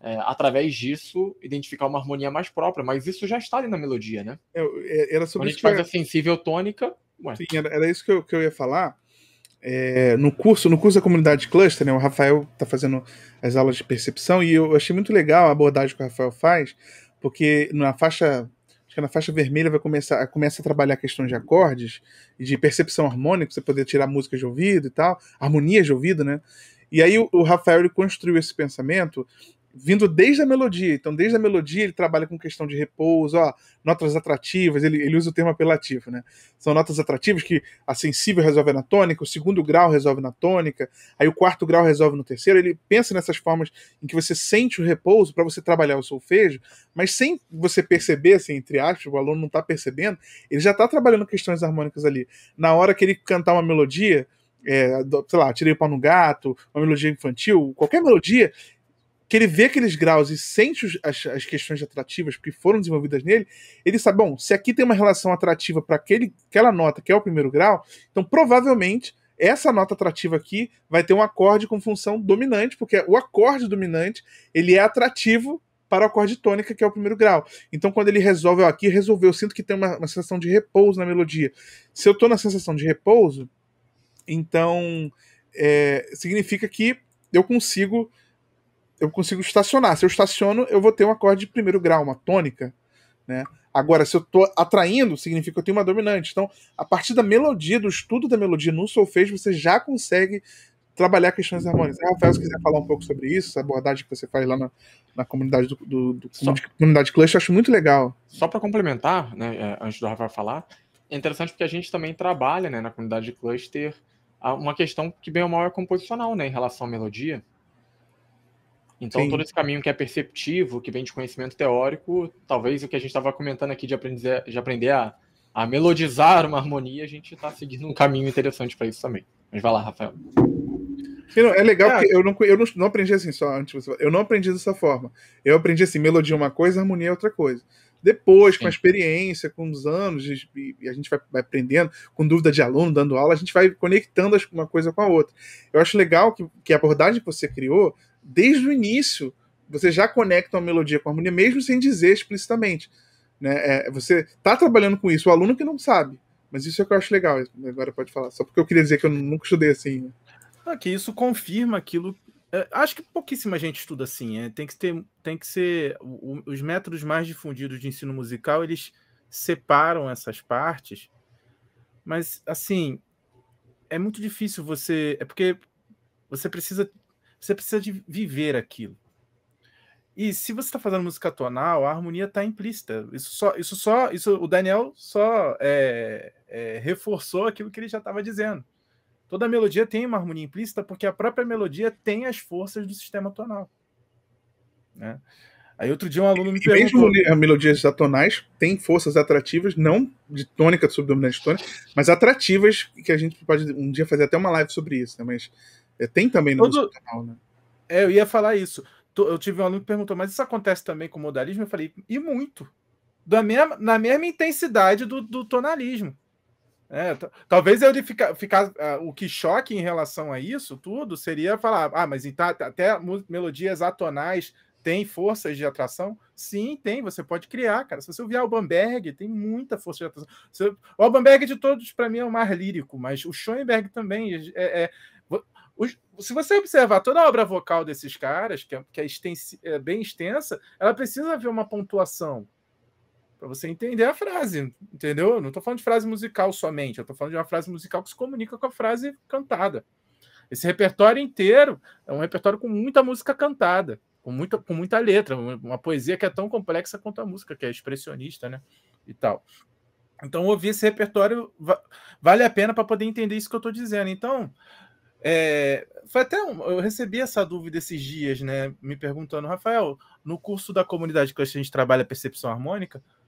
[SPEAKER 4] é, através disso, identificar uma harmonia mais própria, mas isso já está ali na melodia, né?
[SPEAKER 1] É, era sobre
[SPEAKER 4] Quando a gente faz a sensível tônica,
[SPEAKER 1] Sim, era, era, isso que eu, que eu ia falar. É, no curso, no curso da comunidade cluster, né, o Rafael está fazendo as aulas de percepção e eu achei muito legal a abordagem que o Rafael faz, porque na faixa acho que na faixa vermelha vai começar começa a trabalhar questões de acordes e de percepção harmônica, você poder tirar músicas de ouvido e tal, harmonias de ouvido, né? E aí o, o Rafael ele construiu esse pensamento vindo desde a melodia. Então, desde a melodia, ele trabalha com questão de repouso, ó, notas atrativas, ele, ele usa o termo apelativo, né? São notas atrativas que a sensível resolve na tônica, o segundo grau resolve na tônica, aí o quarto grau resolve no terceiro. Ele pensa nessas formas em que você sente o repouso para você trabalhar o solfejo, mas sem você perceber, assim, entre aspas, o aluno não está percebendo, ele já está trabalhando questões harmônicas ali. Na hora que ele cantar uma melodia, é, sei lá, tirei o pau no gato, uma melodia infantil, qualquer melodia, que ele vê aqueles graus e sente as, as questões atrativas que foram desenvolvidas nele, ele sabe, bom, se aqui tem uma relação atrativa para aquela nota que é o primeiro grau, então provavelmente essa nota atrativa aqui vai ter um acorde com função dominante, porque o acorde dominante ele é atrativo para o acorde tônica, que é o primeiro grau. Então, quando ele resolve, ó, aqui resolveu, eu sinto que tem uma, uma sensação de repouso na melodia. Se eu estou na sensação de repouso, então é, significa que eu consigo eu consigo estacionar. Se eu estaciono, eu vou ter um acorde de primeiro grau, uma tônica, né? Agora, se eu estou atraindo, significa que eu tenho uma dominante. Então, a partir da melodia, do estudo da melodia no solfejo, você já consegue trabalhar questões harmônicas. Rafael, se quiser falar um pouco sobre isso, a abordagem que você faz lá na, na comunidade do, do, do Só, comunidade Clutch, eu acho muito legal.
[SPEAKER 4] Só para complementar, né, é, antes do Rafael falar, é interessante porque a gente também trabalha né, na comunidade de cluster uma questão que bem ou mal é composicional né, em relação à melodia. Então, Sim. todo esse caminho que é perceptivo, que vem de conhecimento teórico, talvez o que a gente estava comentando aqui de aprender, de aprender a, a melodizar uma harmonia, a gente está seguindo um caminho interessante para isso também. Mas vai lá, Rafael.
[SPEAKER 1] É legal é. porque eu, não, eu não, não aprendi assim só antes. Eu não aprendi dessa forma. Eu aprendi assim: melodia é uma coisa, harmonia é outra coisa. Depois, Sim. com a experiência, com os anos, e a gente vai, vai, aprendendo, com dúvida de aluno, dando aula, a gente vai conectando uma coisa com a outra. Eu acho legal que, que a abordagem que você criou desde o início, você já conecta uma melodia com a harmonia, mesmo sem dizer explicitamente. Né? É, você está trabalhando com isso, o aluno que não sabe. Mas isso é que eu acho legal. Agora pode falar. Só porque eu queria dizer que eu nunca estudei assim.
[SPEAKER 2] Né? que isso confirma aquilo. É, acho que pouquíssima gente estuda assim. É, tem que ter, tem que ser o, os métodos mais difundidos de ensino musical. Eles separam essas partes, mas assim é muito difícil você. É porque você precisa você precisa de viver aquilo. E se você está fazendo música tonal, a harmonia está implícita. Isso só, isso só, isso o Daniel só é, é, reforçou aquilo que ele já estava dizendo. Toda melodia tem uma harmonia implícita porque a própria melodia tem as forças do sistema tonal. Né? Aí outro dia um aluno me e perguntou...
[SPEAKER 1] Mesmo melodias atonais têm forças atrativas, não de tônica, subdominante tônica, mas atrativas que a gente pode um dia fazer até uma live sobre isso, né? Mas é, tem também no Todo... canal, né?
[SPEAKER 2] É, eu ia falar isso. Eu tive um aluno que perguntou, mas isso acontece também com modalismo? Eu falei, e muito. Da mesma, na mesma intensidade do, do tonalismo. É, talvez ele ficar, ficar uh, o que choque em relação a isso tudo seria falar, ah, mas então, até melodias atonais têm forças de atração? Sim, tem. Você pode criar, cara. Se você ouvir Albanberg, tem muita força de atração. Você, o Albanberg de todos, para mim, é o mais lírico, mas o Schoenberg também é, é, se você observar toda a obra vocal desses caras, que é, que é, é bem extensa, ela precisa haver uma pontuação para você entender a frase, entendeu? não estou falando de frase musical somente, eu estou falando de uma frase musical que se comunica com a frase cantada. Esse repertório inteiro é um repertório com muita música cantada, com muita, com muita letra, uma poesia que é tão complexa quanto a música, que é expressionista, né? E tal. Então, ouvir esse repertório vale a pena para poder entender isso que eu estou dizendo. Então, é, foi até um, eu recebi essa dúvida esses dias, né? Me perguntando, Rafael, no curso da comunidade que a gente trabalha percepção harmônica, eu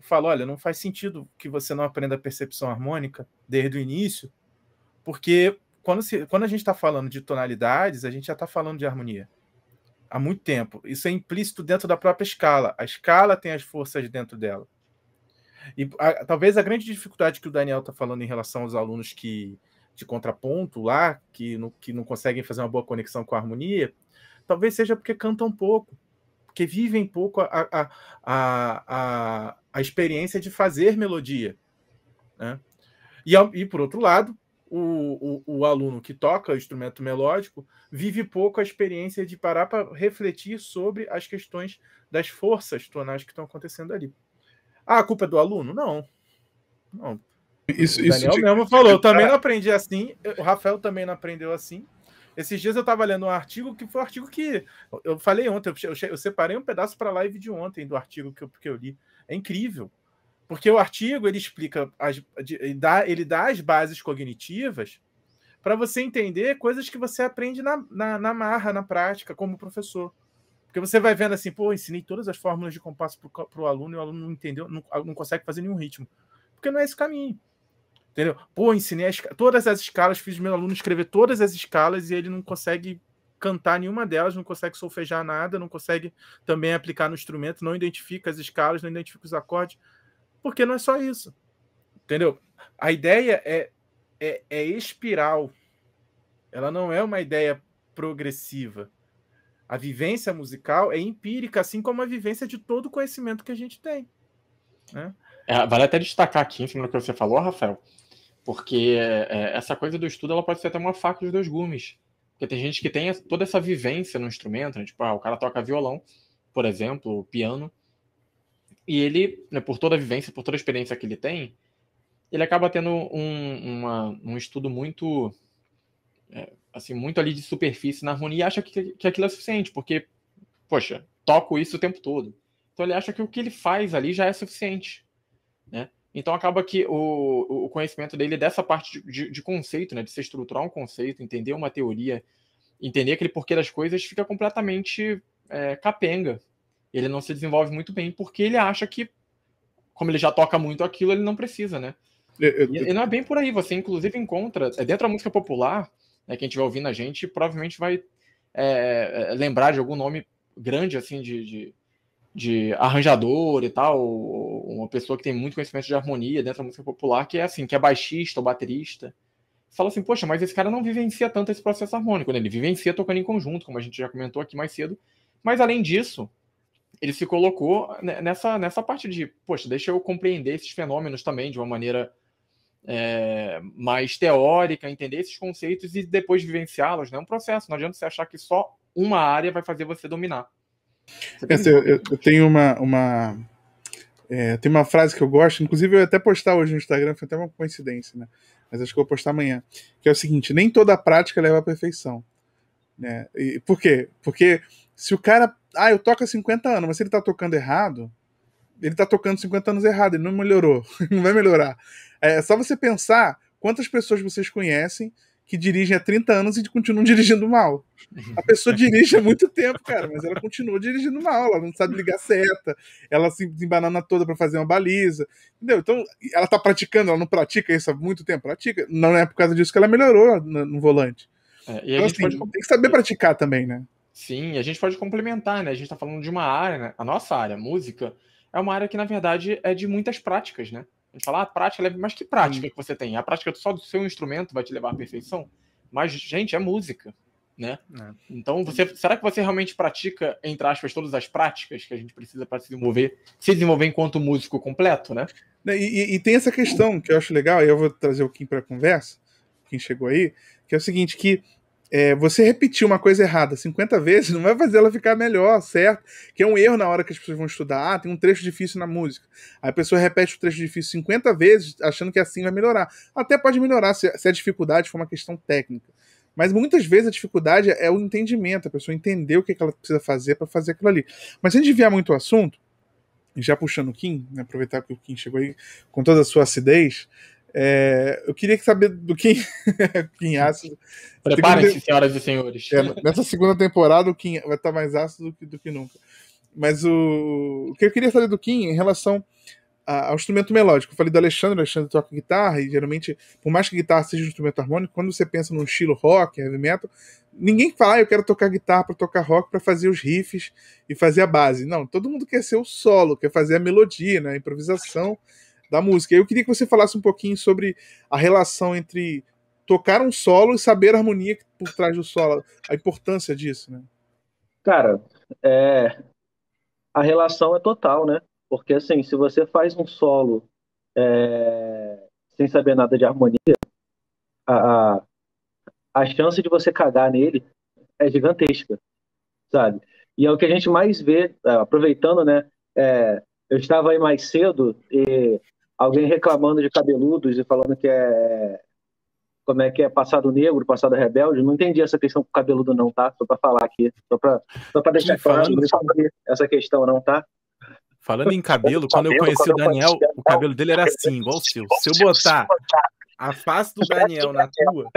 [SPEAKER 2] falo, olha, não faz sentido que você não aprenda percepção harmônica desde o início, porque quando, se, quando a gente está falando de tonalidades, a gente já está falando de harmonia há muito tempo. Isso é implícito dentro da própria escala. A escala tem as forças dentro dela. E a, talvez a grande dificuldade que o Daniel está falando em relação aos alunos que de contraponto lá, que não, que não conseguem fazer uma boa conexão com a harmonia, talvez seja porque cantam pouco, porque vivem pouco a, a, a, a, a experiência de fazer melodia. Né? E, e por outro lado, o, o, o, aluno que toca o instrumento melódico vive pouco a experiência de parar para refletir sobre as questões das forças tonais que estão acontecendo ali. Ah, a culpa é do aluno? Não. Não. Isso, o Daniel isso mesmo falou, eu também não aprendi assim, o Rafael também não aprendeu assim. Esses dias eu estava lendo um artigo que foi um artigo que eu falei ontem, eu, eu separei um pedaço para a live de ontem do artigo que eu, que eu li. É incrível. Porque o artigo ele explica, as, ele, dá, ele dá as bases cognitivas para você entender coisas que você aprende na, na, na, marra, na prática, como professor. Porque você vai vendo assim, pô, ensinei todas as fórmulas de compasso para o aluno e o aluno não entendeu, não, não consegue fazer nenhum ritmo. Porque não é esse caminho. Entendeu? Pô, ensinei as, todas as escalas, fiz meu aluno escrever todas as escalas e ele não consegue cantar nenhuma delas, não consegue solfejar nada, não consegue também aplicar no instrumento, não identifica as escalas, não identifica os acordes. Porque não é só isso. Entendeu? A ideia é, é, é espiral. Ela não é uma ideia progressiva. A vivência musical é empírica, assim como a vivência de todo o conhecimento que a gente tem. Né?
[SPEAKER 4] É, vale até destacar aqui, em cima do que você falou, Rafael, porque é, essa coisa do estudo ela pode ser até uma faca de dois gumes. Porque tem gente que tem toda essa vivência no instrumento, né? tipo, ah, o cara toca violão, por exemplo, piano, e ele, né, por toda a vivência, por toda a experiência que ele tem, ele acaba tendo um, uma, um estudo muito, é, assim, muito ali de superfície na harmonia e acha que, que aquilo é suficiente, porque, poxa, toco isso o tempo todo. Então ele acha que o que ele faz ali já é suficiente, né? Então acaba que o, o conhecimento dele dessa parte de, de conceito, né, de se estruturar um conceito, entender uma teoria, entender aquele porquê das coisas, fica completamente é, capenga, ele não se desenvolve muito bem porque ele acha que, como ele já toca muito aquilo, ele não precisa, né? Eu, eu, e, e, não é bem por aí. Você, inclusive, encontra, é dentro da música popular, né, quem estiver ouvindo a gente, provavelmente vai é, é, lembrar de algum nome grande, assim, de, de, de, arranjador e tal, uma pessoa que tem muito conhecimento de harmonia dentro da música popular, que é assim, que é baixista ou baterista. Fala assim, poxa, mas esse cara não vivencia tanto esse processo harmônico, né? Ele vivencia tocando em conjunto, como a gente já comentou aqui mais cedo. Mas além disso, ele se colocou nessa, nessa parte de, poxa, deixa eu compreender esses fenômenos também de uma maneira é, mais teórica, entender esses conceitos e depois vivenciá-los. Né? É um processo, não adianta você achar que só uma área vai fazer você dominar.
[SPEAKER 1] Você tem... Essa, eu, eu, tenho uma. uma é, tem uma frase que eu gosto, inclusive eu ia até postar hoje no Instagram, foi até uma coincidência, né? Mas acho que vou postar amanhã. Que é o seguinte: nem toda prática leva à perfeição. Né? E, por quê? Porque se o cara ah, eu toco há 50 anos, mas se ele tá tocando errado, ele tá tocando 50 anos errado, ele não melhorou, não vai melhorar. É só você pensar quantas pessoas vocês conhecem que dirigem há 30 anos e continuam dirigindo mal. A pessoa dirige há muito tempo, cara, mas ela continua dirigindo mal, ela não sabe ligar seta, ela se embanana toda para fazer uma baliza, entendeu? Então, ela tá praticando, ela não pratica isso há muito tempo, pratica. Não é por causa disso que ela melhorou no, no volante. É, então, assim, pode... tem que saber praticar também, né?
[SPEAKER 4] Sim, a gente pode complementar, né? A gente está falando de uma área, né? a nossa área, música, é uma área que, na verdade, é de muitas práticas, né? Gente fala, ah, prática, mas que prática Sim. que você tem? A prática só do seu instrumento vai te levar à perfeição? Mas, gente, é música, né? É. Então, você, será que você realmente pratica, entre aspas, todas as práticas que a gente precisa para se desenvolver, se desenvolver enquanto músico completo, né?
[SPEAKER 1] E, e, e tem essa questão que eu acho legal, e eu vou trazer o Kim para a conversa, quem chegou aí, que é o seguinte, que é, você repetir uma coisa errada 50 vezes não vai fazer ela ficar melhor, certo? Que é um erro na hora que as pessoas vão estudar. Ah, tem um trecho difícil na música. Aí a pessoa repete o trecho difícil 50 vezes, achando que assim vai melhorar. Até pode melhorar se, se a dificuldade for uma questão técnica. Mas muitas vezes a dificuldade é o entendimento, a pessoa entender o que, ela precisa fazer para fazer aquilo ali. Mas se a gente desviar muito o assunto, já puxando o Kim, né, aproveitar que o Kim chegou aí com toda a sua acidez, é, eu queria saber do Kim, Kim ácido.
[SPEAKER 4] Preparem-se, senhoras e senhores.
[SPEAKER 1] É, nessa segunda temporada, o Kim vai estar mais ácido do que, do que nunca. Mas o, o, que eu queria saber do Kim em relação a, ao instrumento melódico. Eu falei do Alexandre, o Alexandre toca guitarra, e geralmente, por mais que guitarra seja um instrumento harmônico, quando você pensa num estilo rock, heavy metal, ninguém fala, ah, eu quero tocar guitarra para tocar rock para fazer os riffs e fazer a base. Não, todo mundo quer ser o solo, quer fazer a melodia, né, a improvisação da música. Eu queria que você falasse um pouquinho sobre a relação entre tocar um solo e saber a harmonia por trás do solo, a importância disso, né?
[SPEAKER 5] Cara, é... a relação é total, né? Porque assim, se você faz um solo é... sem saber nada de harmonia, a, a, chance de você cagar nele é gigantesca, sabe? E é o que a gente mais vê, é, aproveitando, né? É, eu estava aí mais cedo e alguém reclamando de cabeludos e falando que é como é que é passado negro, passado rebelde. Não entendi essa questão com cabeludo não, tá? Só para falar aqui, só para só para deixar claro essa questão não, tá?
[SPEAKER 3] Falando em cabelo, quando eu conheci o Daniel, o cabelo dele era assim, igual o seu. Se eu botar a face do Daniel na tua,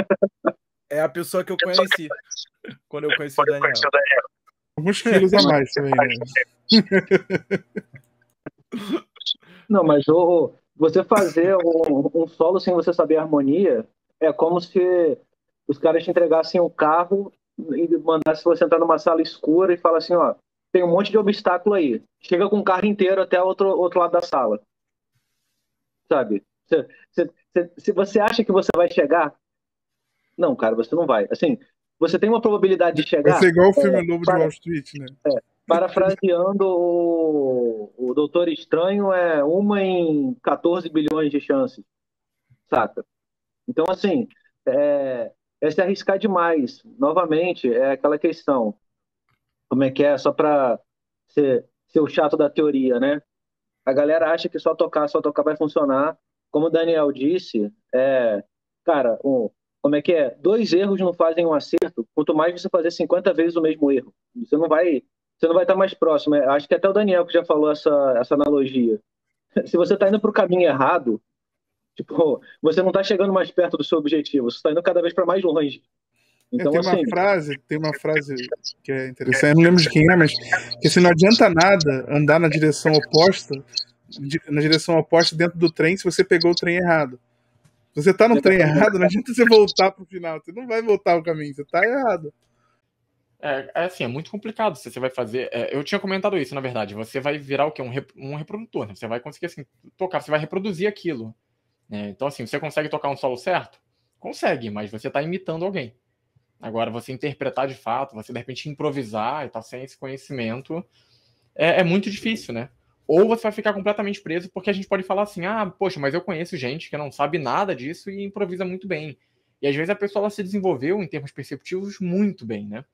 [SPEAKER 3] é a pessoa que eu conheci quando eu conheci o Daniel.
[SPEAKER 1] Alguns quilos a mais também. Né?
[SPEAKER 5] Não, mas oh, você fazer um, um, solo sem você saber a harmonia é como se os caras te entregassem um carro e mandassem você entrar numa sala escura e falar assim, ó, tem um monte de obstáculo aí. Chega com o carro inteiro até o outro, outro lado da sala. Sabe? Se, se, se, você acha que você vai chegar, não, cara, você não vai. Assim, você tem uma probabilidade de chegar.
[SPEAKER 1] Vai ser igual o filme é, novo para, de Wall Street, né?
[SPEAKER 5] É, parafraseando o, o Doutor Estranho, é uma em 14 bilhões de chances. Saca? Então, assim, é, é se arriscar demais. Novamente, é aquela questão. Como é que é? Só para ser, ser o chato da teoria, né? A galera acha que só tocar, só tocar vai funcionar. Como o Daniel disse, é, cara, um, como é que é? Dois erros não fazem um acerto, quanto mais você fazer 50 vezes o mesmo erro. Você não vai, você não vai estar mais próximo. É, acho que até o Daniel que já falou essa, essa analogia. Se você está indo para o caminho errado, tipo, você não está chegando mais perto do seu objetivo, você está indo cada vez para mais longe.
[SPEAKER 1] Então, tem assim, uma frase, tem uma frase que é interessante, eu não lembro de quem é, mas que assim, não adianta nada andar na direção oposta, na direção oposta dentro do trem se você pegou o trem errado. Você tá no trem errado, não adianta você voltar pro final. Você não vai voltar o caminho, você tá errado.
[SPEAKER 4] É, é assim, é muito complicado se você vai fazer. É, eu tinha comentado isso, na verdade. Você vai virar o quê? Um, rep, um reprodutor, né? Você vai conseguir assim, tocar, você vai reproduzir aquilo. Né? Então, assim, você consegue tocar um solo certo? Consegue, mas você está imitando alguém. Agora, você interpretar de fato, você de repente improvisar e tal, sem esse conhecimento, é, é muito difícil, né? Ou você vai ficar completamente preso, porque a gente pode falar assim: ah, poxa, mas eu conheço gente que não sabe nada disso e improvisa muito bem. E às vezes a pessoa ela se desenvolveu em termos perceptivos muito bem, né?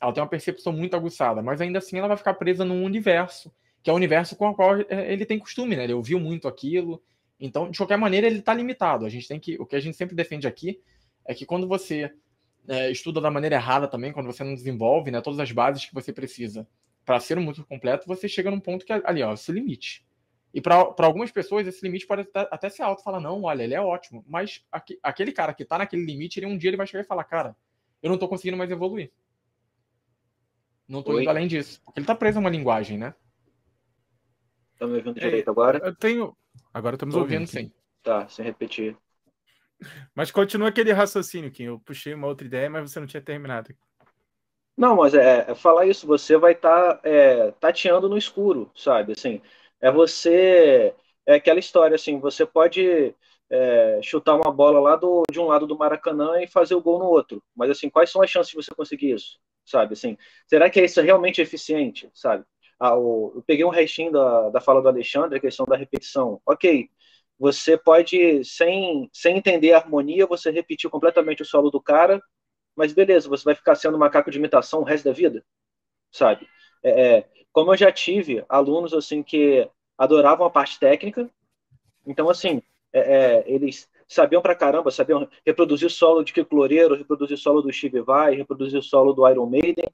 [SPEAKER 4] Ela tem uma percepção muito aguçada, mas ainda assim ela vai ficar presa num universo, que é o universo com o qual é, ele tem costume, né? Ele ouviu muito aquilo. Então, de qualquer maneira, ele está limitado. A gente tem que. O que a gente sempre defende aqui é que quando você é, estuda da maneira errada também, quando você não desenvolve né, todas as bases que você precisa para ser um músculo completo, você chega num ponto que ali, ó, esse limite. E para algumas pessoas, esse limite pode até, até ser alto. Fala, não, olha, ele é ótimo. Mas aqui, aquele cara que está naquele limite, ele, um dia ele vai chegar e falar, cara, eu não estou conseguindo mais evoluir. Não estou indo além disso. Porque ele está preso a uma linguagem, né?
[SPEAKER 5] Tá me ouvindo direito agora?
[SPEAKER 3] Eu tenho. Agora estamos ouvindo, ouvindo sim.
[SPEAKER 5] Tá, sem repetir.
[SPEAKER 3] Mas continua aquele raciocínio, Kim. Eu puxei uma outra ideia, mas você não tinha terminado.
[SPEAKER 5] Não, mas é, é falar isso, você vai estar tá, é, tateando no escuro, sabe? Assim, é você. É aquela história, assim, você pode é, chutar uma bola lá do, de um lado do Maracanã e fazer o gol no outro. Mas assim, quais são as chances de você conseguir isso? Sabe? Assim, será que isso é realmente eficiente? Sabe? Ah, o, eu peguei um restinho da, da fala do Alexandre, a questão da repetição. Ok, você pode, sem, sem entender a harmonia, você repetir completamente o solo do cara mas beleza, você vai ficar sendo macaco de imitação o resto da vida, sabe? É, é, como eu já tive alunos assim que adoravam a parte técnica, então assim, é, é eles sabiam pra caramba, sabiam reproduzir solo de Kiko Loureiro, reproduzir solo do Steve Vai, reproduzir solo do Iron Maiden,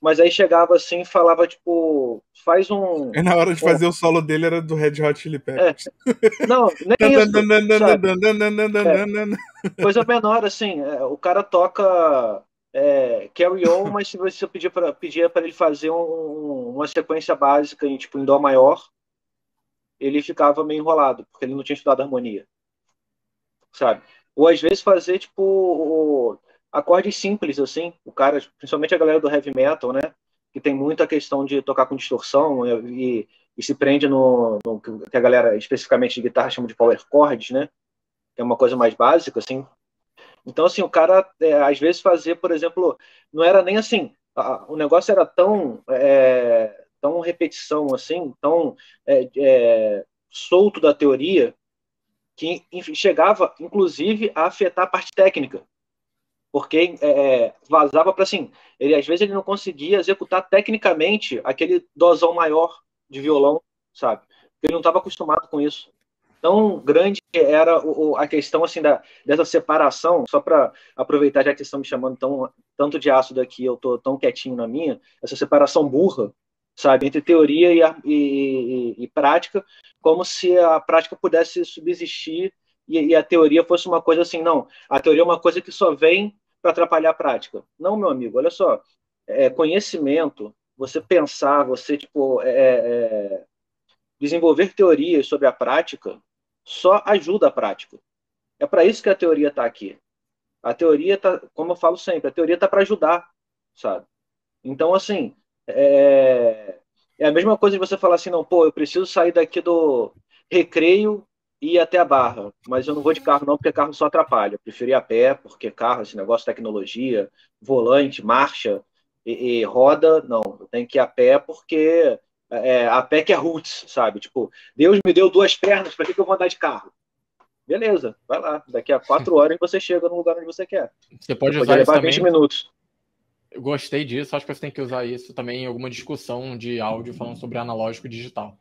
[SPEAKER 5] mas aí chegava assim e falava, tipo, faz um.
[SPEAKER 1] E na hora de fazer o solo dele era do Red Hot Chili Peppers.
[SPEAKER 5] É. Não, nem isso. é. Coisa menor, assim, é, o cara toca é, Carry On, mas se você pedir pra, pedia para ele fazer um, uma sequência básica em, tipo, em Dó maior, ele ficava meio enrolado, porque ele não tinha estudado harmonia. Sabe? Ou às vezes fazer, tipo, acordes simples, assim. O cara, principalmente a galera do heavy metal, né? Que tem muita questão de tocar com distorção e, e se prende no, no, que a galera, especificamente de guitarra, chama de power chords, né? Que é uma coisa mais básica, assim. Então, assim, o cara, é, às vezes, fazer, por exemplo, não era nem assim, a, o negócio era tão, é, tão repetição, assim, tão é, é solto da teoria, que chegava, inclusive, a afetar a parte técnica. Porque é, vazava para assim, ele às vezes ele não conseguia executar tecnicamente aquele dosão maior de violão, sabe? Ele não estava acostumado com isso. Tão grande era o, a questão assim da, dessa separação, só para aproveitar já que estão me chamando tão, tanto de ácido aqui, eu tô tão quietinho na minha, essa separação burra sabe, entre teoria e, e, e, prática, como se a prática pudesse subsistir e, a teoria fosse uma coisa assim, não, a teoria é uma coisa que só vem para atrapalhar a prática. Não, meu amigo, olha só, é, conhecimento, você pensar, você, tipo, é, é, desenvolver teorias sobre a prática, só ajuda a prática. É para isso que a teoria está aqui. A teoria está, como eu falo sempre, a teoria está para ajudar, sabe? Então, assim, é, é a mesma coisa de você falar assim, não, pô, eu preciso sair daqui do recreio e ir até a barra, mas eu não vou de carro não, porque carro só atrapalha. Eu preferi ir a pé, porque carro, esse negócio de tecnologia, volante, marcha e, e roda, não, eu tenho que ir a pé porque é, a pé que é roots, sabe? Tipo, Deus me deu duas pernas, para que, que eu vou andar de carro? Beleza, vai lá. Daqui a quatro horas você chega no lugar onde você quer.
[SPEAKER 4] Você pode usar levar 20 também... minutos. Eu gostei disso, acho que você tem que usar isso também em alguma discussão de áudio falando sobre analógico digital.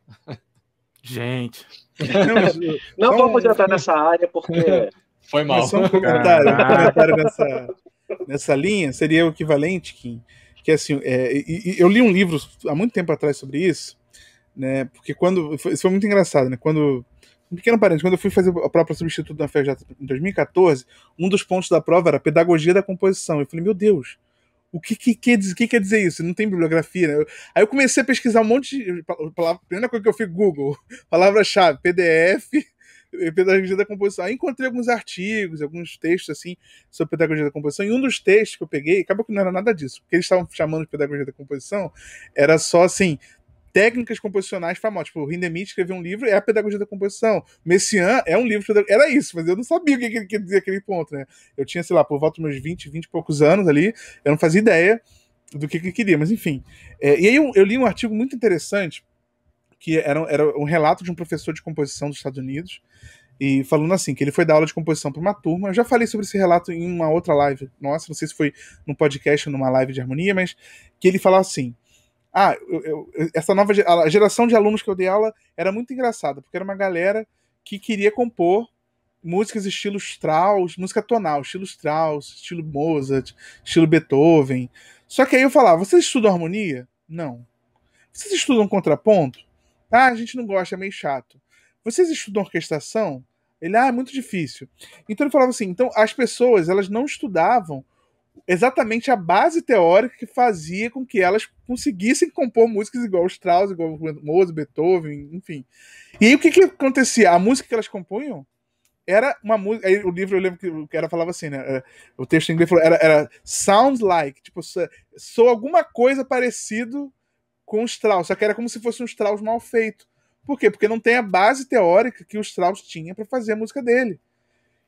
[SPEAKER 2] Gente.
[SPEAKER 5] Não, não vamos entrar nessa área porque.
[SPEAKER 4] Foi mal.
[SPEAKER 1] só um comentário, um comentário nessa, nessa linha seria o equivalente, Kim, que assim, é, eu li um livro há muito tempo atrás sobre isso, né? Porque quando. Isso foi muito engraçado, né? Quando. Um pequeno parênteses, quando eu fui fazer a própria substituto da FJ em 2014, um dos pontos da prova era a pedagogia da composição. Eu falei, meu Deus, o que, que, que, que quer dizer isso? Não tem bibliografia, né? Aí eu comecei a pesquisar um monte de. Palavra, primeira coisa que eu fiz, Google, palavra-chave, PDF, pedagogia da composição. Aí encontrei alguns artigos, alguns textos assim sobre pedagogia da composição. E um dos textos que eu peguei, acabou que não era nada disso, porque eles estavam chamando de pedagogia da composição, era só assim, técnicas composicionais famosas. Tipo, Hindemith escreveu um livro, é a pedagogia da composição. Messiaen é um livro Era isso, mas eu não sabia o que ele queria dizer aquele ponto, né? Eu tinha, sei lá, por volta dos meus 20, 20 e poucos anos ali, eu não fazia ideia do que ele queria, mas enfim. É, e aí eu, eu, li um artigo muito interessante, que era, era um relato de um professor de composição dos Estados Unidos, e falando assim, que ele foi dar aula de composição para uma turma. Eu já falei sobre esse relato em uma outra live. Nossa, não sei se foi num podcast ou numa live de harmonia, mas que ele falava assim: ah, eu, eu, essa nova a geração de alunos que eu dei aula era muito engraçada, porque era uma galera que queria compor músicas estilo Strauss, música tonal, estilo Strauss, estilo Mozart, estilo Beethoven. Só que aí eu falava, vocês estudam harmonia? Não. Vocês estudam contraponto? Ah, a gente não gosta, é meio chato. Vocês estudam orquestração? Ele, ah, é muito difícil. Então ele falava assim, então as pessoas, elas não estudavam exatamente a base teórica que fazia com que elas conseguissem compor músicas igual Strauss, igual Mozart, Beethoven, enfim. E aí o que, que acontecia? A música que elas compunham era uma música. Aí o livro eu lembro que o cara falava assim, né? O texto em inglês falou, era, era sounds like, tipo, sou alguma coisa parecido com o Strauss, só que era como se fosse um Strauss mal feito. Por quê? Porque não tem a base teórica que o Strauss tinha para fazer a música dele.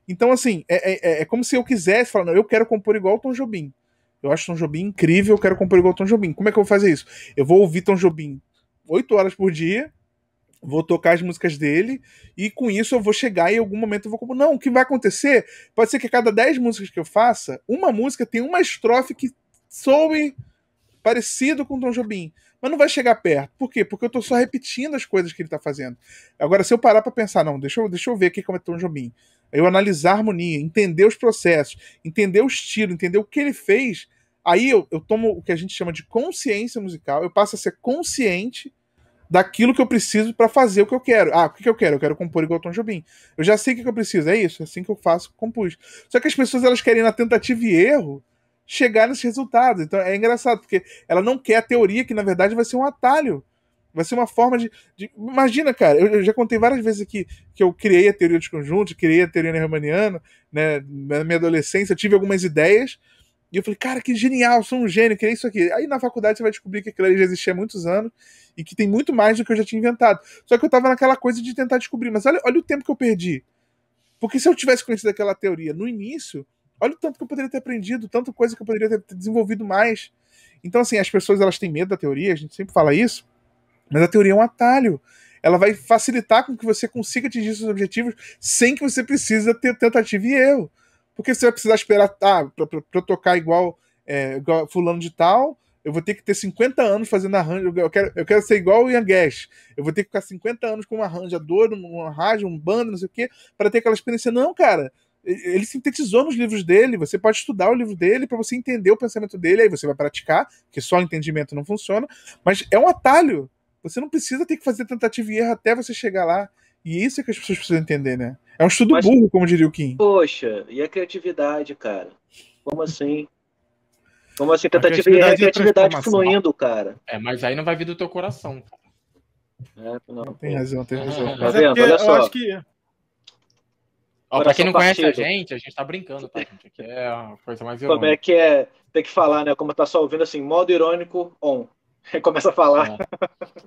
[SPEAKER 1] Então, assim, é, é, é, é, como se eu quisesse falar, não, eu quero compor igual o Tom Jobim. Eu acho Tom Jobim incrível, eu quero compor igual o Tom Jobim. Como é que eu vou fazer isso? Eu vou ouvir Tom Jobim oito horas por dia, vou tocar as músicas dele, e com isso eu vou chegar e em algum momento eu vou compor. Não, o que vai acontecer? Pode ser que a cada dez músicas que eu faça, uma música tem uma estrofe que soe parecido com Tom Jobim mas não vai chegar perto. Por quê? Porque eu tô só repetindo as coisas que ele tá fazendo. Agora, se eu parar para pensar, não, deixa eu, deixa eu ver aqui como é Tom Jobim eu analisar a harmonia, entender os processos, entender o estilo, entender o que ele fez, aí eu, eu tomo o que a gente chama de consciência musical, eu passo a ser consciente daquilo que eu preciso para fazer o que eu quero. Ah, o que, que eu quero? Eu quero compor igual Tom Jobim. Eu já sei o que, que eu preciso, é isso, é assim que eu faço, compus. Só que as pessoas elas querem na tentativa e erro chegar nesse resultado. Então é engraçado, porque ela não quer a teoria que na verdade vai ser um atalho Vai ser uma forma de. de... Imagina, cara, eu, eu, já contei várias vezes aqui que eu criei a teoria dos conjuntos, criei a teoria nehmanniana, né? Na minha adolescência, tive algumas ideias. E eu falei, cara, que genial, sou um gênio, criei isso aqui. Aí na faculdade você vai descobrir que aquilo ali já existia há muitos anos e que tem muito mais do que eu já tinha inventado. Só que eu tava naquela coisa de tentar descobrir. Mas olha, olha o tempo que eu perdi. Porque se eu tivesse conhecido aquela teoria no início, olha o tanto que eu poderia ter aprendido, tanta coisa que eu poderia ter desenvolvido mais. Então, assim, as pessoas elas têm medo da teoria, a gente sempre fala isso. Mas a teoria é um atalho. ela vai facilitar com que você consiga atingir seus objetivos sem que você precise ter tentativa e erro. Porque você vai precisar esperar, ah, pra, pra, pra eu tocar igual, é, igual fulano de tal, eu vou ter que ter 50 anos fazendo arranjo. Eu quero, eu quero ser igual o Ian Gash. Eu vou ter que ficar 50 anos com um arranjador, um rádio, um banda, não sei o quê, para ter aquela experiência. Não, cara. Ele sintetizou nos livros dele. Você pode estudar o livro dele para você entender o pensamento dele. Aí você vai praticar, que só entendimento não funciona. Mas é um atalho. Você não precisa ter que fazer tentativa e erro até você chegar lá. E isso é que as pessoas precisam entender, né? É um estudo Mas, burro, como diria o Kim.
[SPEAKER 5] Poxa, e a criatividade, cara? Como assim? Como assim, tentativa e erro é criatividade fluindo, cara.
[SPEAKER 4] É, mas aí não vai vir do teu coração.
[SPEAKER 1] É, não, tem razão, tem razão.
[SPEAKER 5] Tá vendo? Olha só. Eu acho que
[SPEAKER 4] Ó, pra quem não conhece a gente, a gente tá brincando, tá, gente? Aqui é a coisa mais
[SPEAKER 5] irônica. Como é que é? Tem que falar, né? Como tá só ouvindo assim, modo irônico on. Começa a falar.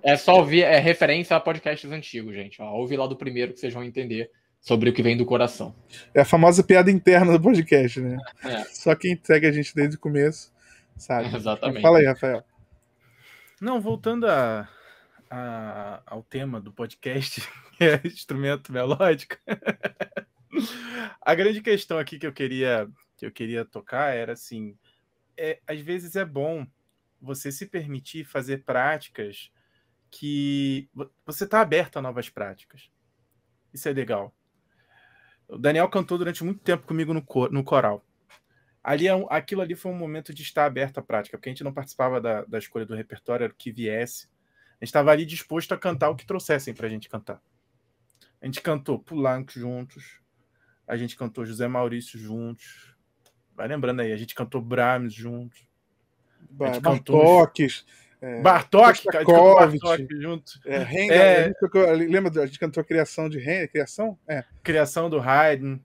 [SPEAKER 4] É. é. só ouvir, é referência a podcasts antigos, gente. Ó, ouve lá do primeiro que vocês vão entender sobre o que vem do coração.
[SPEAKER 1] É a famosa piada interna do podcast, né? É. Só quem segue a gente desde o começo sabe.
[SPEAKER 4] Exatamente.
[SPEAKER 1] Fala aí, Rafael.
[SPEAKER 2] Não, voltando a, a, ao tema do podcast, que é instrumento melódico. a grande questão aqui que eu queria que eu queria tocar era assim, é, às vezes é bom você se permitir fazer práticas que você está aberto a novas práticas. Isso é legal. O Daniel cantou durante muito tempo comigo no, cor, no coral. Ali, é aquilo ali foi um momento de estar aberto à prática, porque a gente não participava da, da escolha do repertório, era o que viesse. A gente estava ali disposto a cantar o que trouxessem para a gente cantar. A gente cantou Pulanco juntos, a gente cantou José Maurício juntos. Vai lembrando aí, a gente cantou Brahms juntos.
[SPEAKER 1] Ba Bartoques.
[SPEAKER 2] É, Bartok, cara, Bartok junto.
[SPEAKER 1] É, Henga, é, a gente tocou, lembra, a gente cantou a criação de Henga, criação?
[SPEAKER 2] É. Criação do Haydn.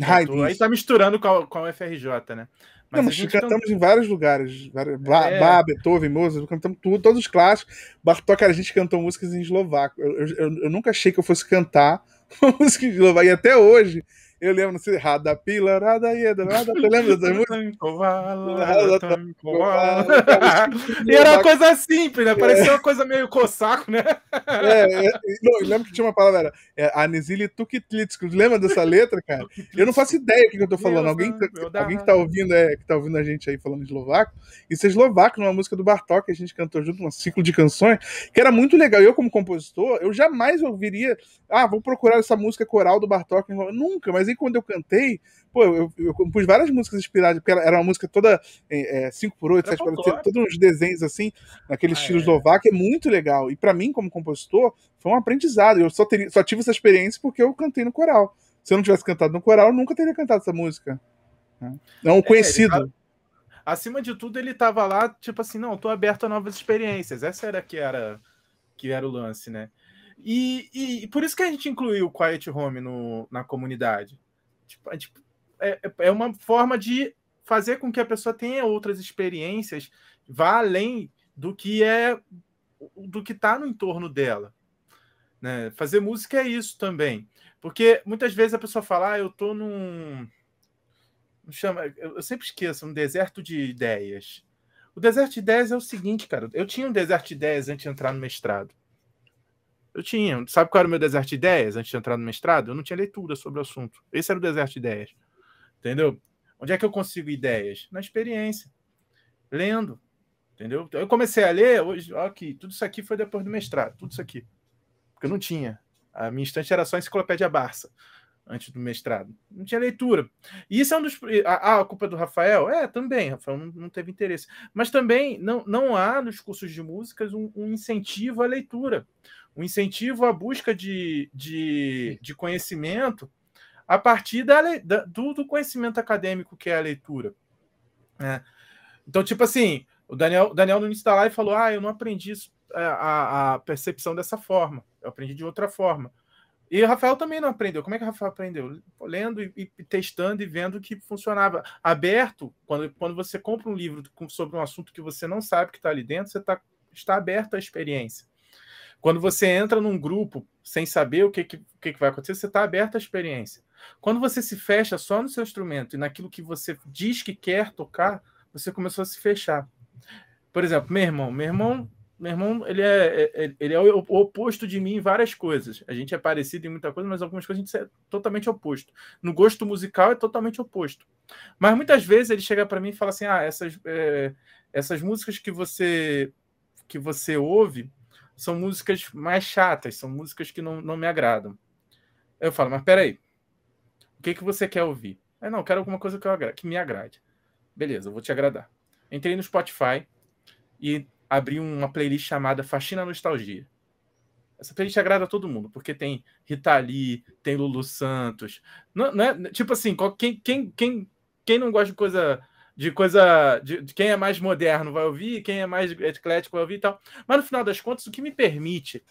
[SPEAKER 2] Haydn. Aí tá misturando com a, com a FRJ, né?
[SPEAKER 1] Mas, Não, mas cantamos em vários lugares. Vários, é. Bach, Beethoven, Mozart, cantamos tudo, todos os clássicos. Bartok, cara, a gente cantou músicas em eslovaco. Eu, eu, eu, eu nunca achei que eu fosse cantar música em eslovaco. E até hoje, eu lembro, não sei, Rada Pila, Rada Ieda, Rada. Você lembra dessa música?
[SPEAKER 2] e era uma coisa simples, né? Parecia uma coisa meio cossaco, né?
[SPEAKER 1] É, é não, eu lembro que tinha uma palavra, era é, Anisili Tukitlitsko. Lembra dessa letra, cara? Eu não faço ideia do que eu tô falando. Alguém, alguém que tá ouvindo, é, que tá ouvindo a gente aí falando eslovaco, isso é eslovaco, numa música do Bartok, que a gente cantou junto, um ciclo de canções, que era muito legal. Eu, como compositor, eu jamais ouviria, ah, vou procurar essa música coral do Bartok. Nunca, mas quando eu cantei, pô, eu, eu compus várias músicas inspiradas, porque era uma música toda 5x8, é, 7x8, todos uns desenhos assim, naquele ah, estilo é. eslovaco, é muito legal. E para mim, como compositor, foi um aprendizado. Eu só, teria, só tive essa experiência porque eu cantei no coral. Se eu não tivesse cantado no coral, eu nunca teria cantado essa música. Né? Não é, conhecido.
[SPEAKER 2] É, acima de tudo, ele tava lá, tipo assim, não, tô aberto a novas experiências. Essa era que era que era o lance, né? E, e, e, por isso que a gente incluiu o Quiet Home no, na comunidade. Tipo, gente, é, é uma forma de fazer com que a pessoa tenha outras experiências, vá além do que é do que está no entorno dela. Né? Fazer música é isso também. Porque muitas vezes a pessoa fala, ah, eu tô num. Chama, eu sempre esqueço, um deserto de ideias. O deserto de ideias é o seguinte, cara. Eu tinha um deserto de ideias antes de entrar no mestrado. Eu tinha. Sabe qual era o meu deserto de ideias antes de entrar no mestrado? Eu não tinha leitura sobre o assunto. Esse era o deserto de ideias. Entendeu? Onde é que eu consigo ideias? Na experiência. Lendo. Entendeu? Então, eu comecei a ler, hoje, ó, aqui, tudo isso aqui foi depois do mestrado, tudo isso aqui. Porque eu não tinha. A minha instante era só enciclopédia Barça, antes do mestrado. Não tinha leitura. E isso é um dos. Ah, a culpa é do Rafael? É, também. Rafael não, não, teve interesse. Mas também não, não há nos cursos de músicas um, um incentivo à leitura um incentivo à busca de, de, de conhecimento a partir da, da do, do, conhecimento acadêmico que é a leitura. Né? Então, tipo assim, o Daniel, Daniel no início da live falou: Ah, eu não aprendi é, a, a percepção dessa forma, eu aprendi de outra forma. E o Rafael também não aprendeu. Como é que o Rafael aprendeu? Lendo e, e testando e vendo que funcionava. Aberto, quando, quando você compra um livro sobre um assunto que você não sabe que está ali dentro, você tá, está aberto à experiência. Quando você entra num grupo sem saber o que, que, que vai acontecer, você está aberto à experiência. Quando você se fecha só no seu instrumento e naquilo que você diz que quer tocar, você começou a se fechar. Por exemplo, meu irmão, meu irmão meu irmão, ele é, é, é ele é o oposto de mim em várias coisas. A gente é parecido em muita coisa, mas algumas coisas a gente é totalmente oposto. No gosto musical é totalmente oposto. Mas muitas vezes ele chega para mim e fala assim: ah, essas, é, essas músicas que você que você ouve são músicas mais chatas, são músicas que não, não me agradam. Eu falo, mas peraí, o que, que você quer ouvir? É, não, quero alguma coisa que, eu, que me agrade. Beleza, eu vou te agradar. Entrei no Spotify e abri uma playlist chamada Faxina Nostalgia. Essa playlist agrada a todo mundo, porque tem Rita Lee, tem Lulu Santos. Não, não é, tipo assim, quem, quem, quem, quem não gosta de coisa de coisa de, de, quem é mais moderno vai ouvir, quem é mais eclético vai ouvir e tal. Mas no final das contas, o que me permite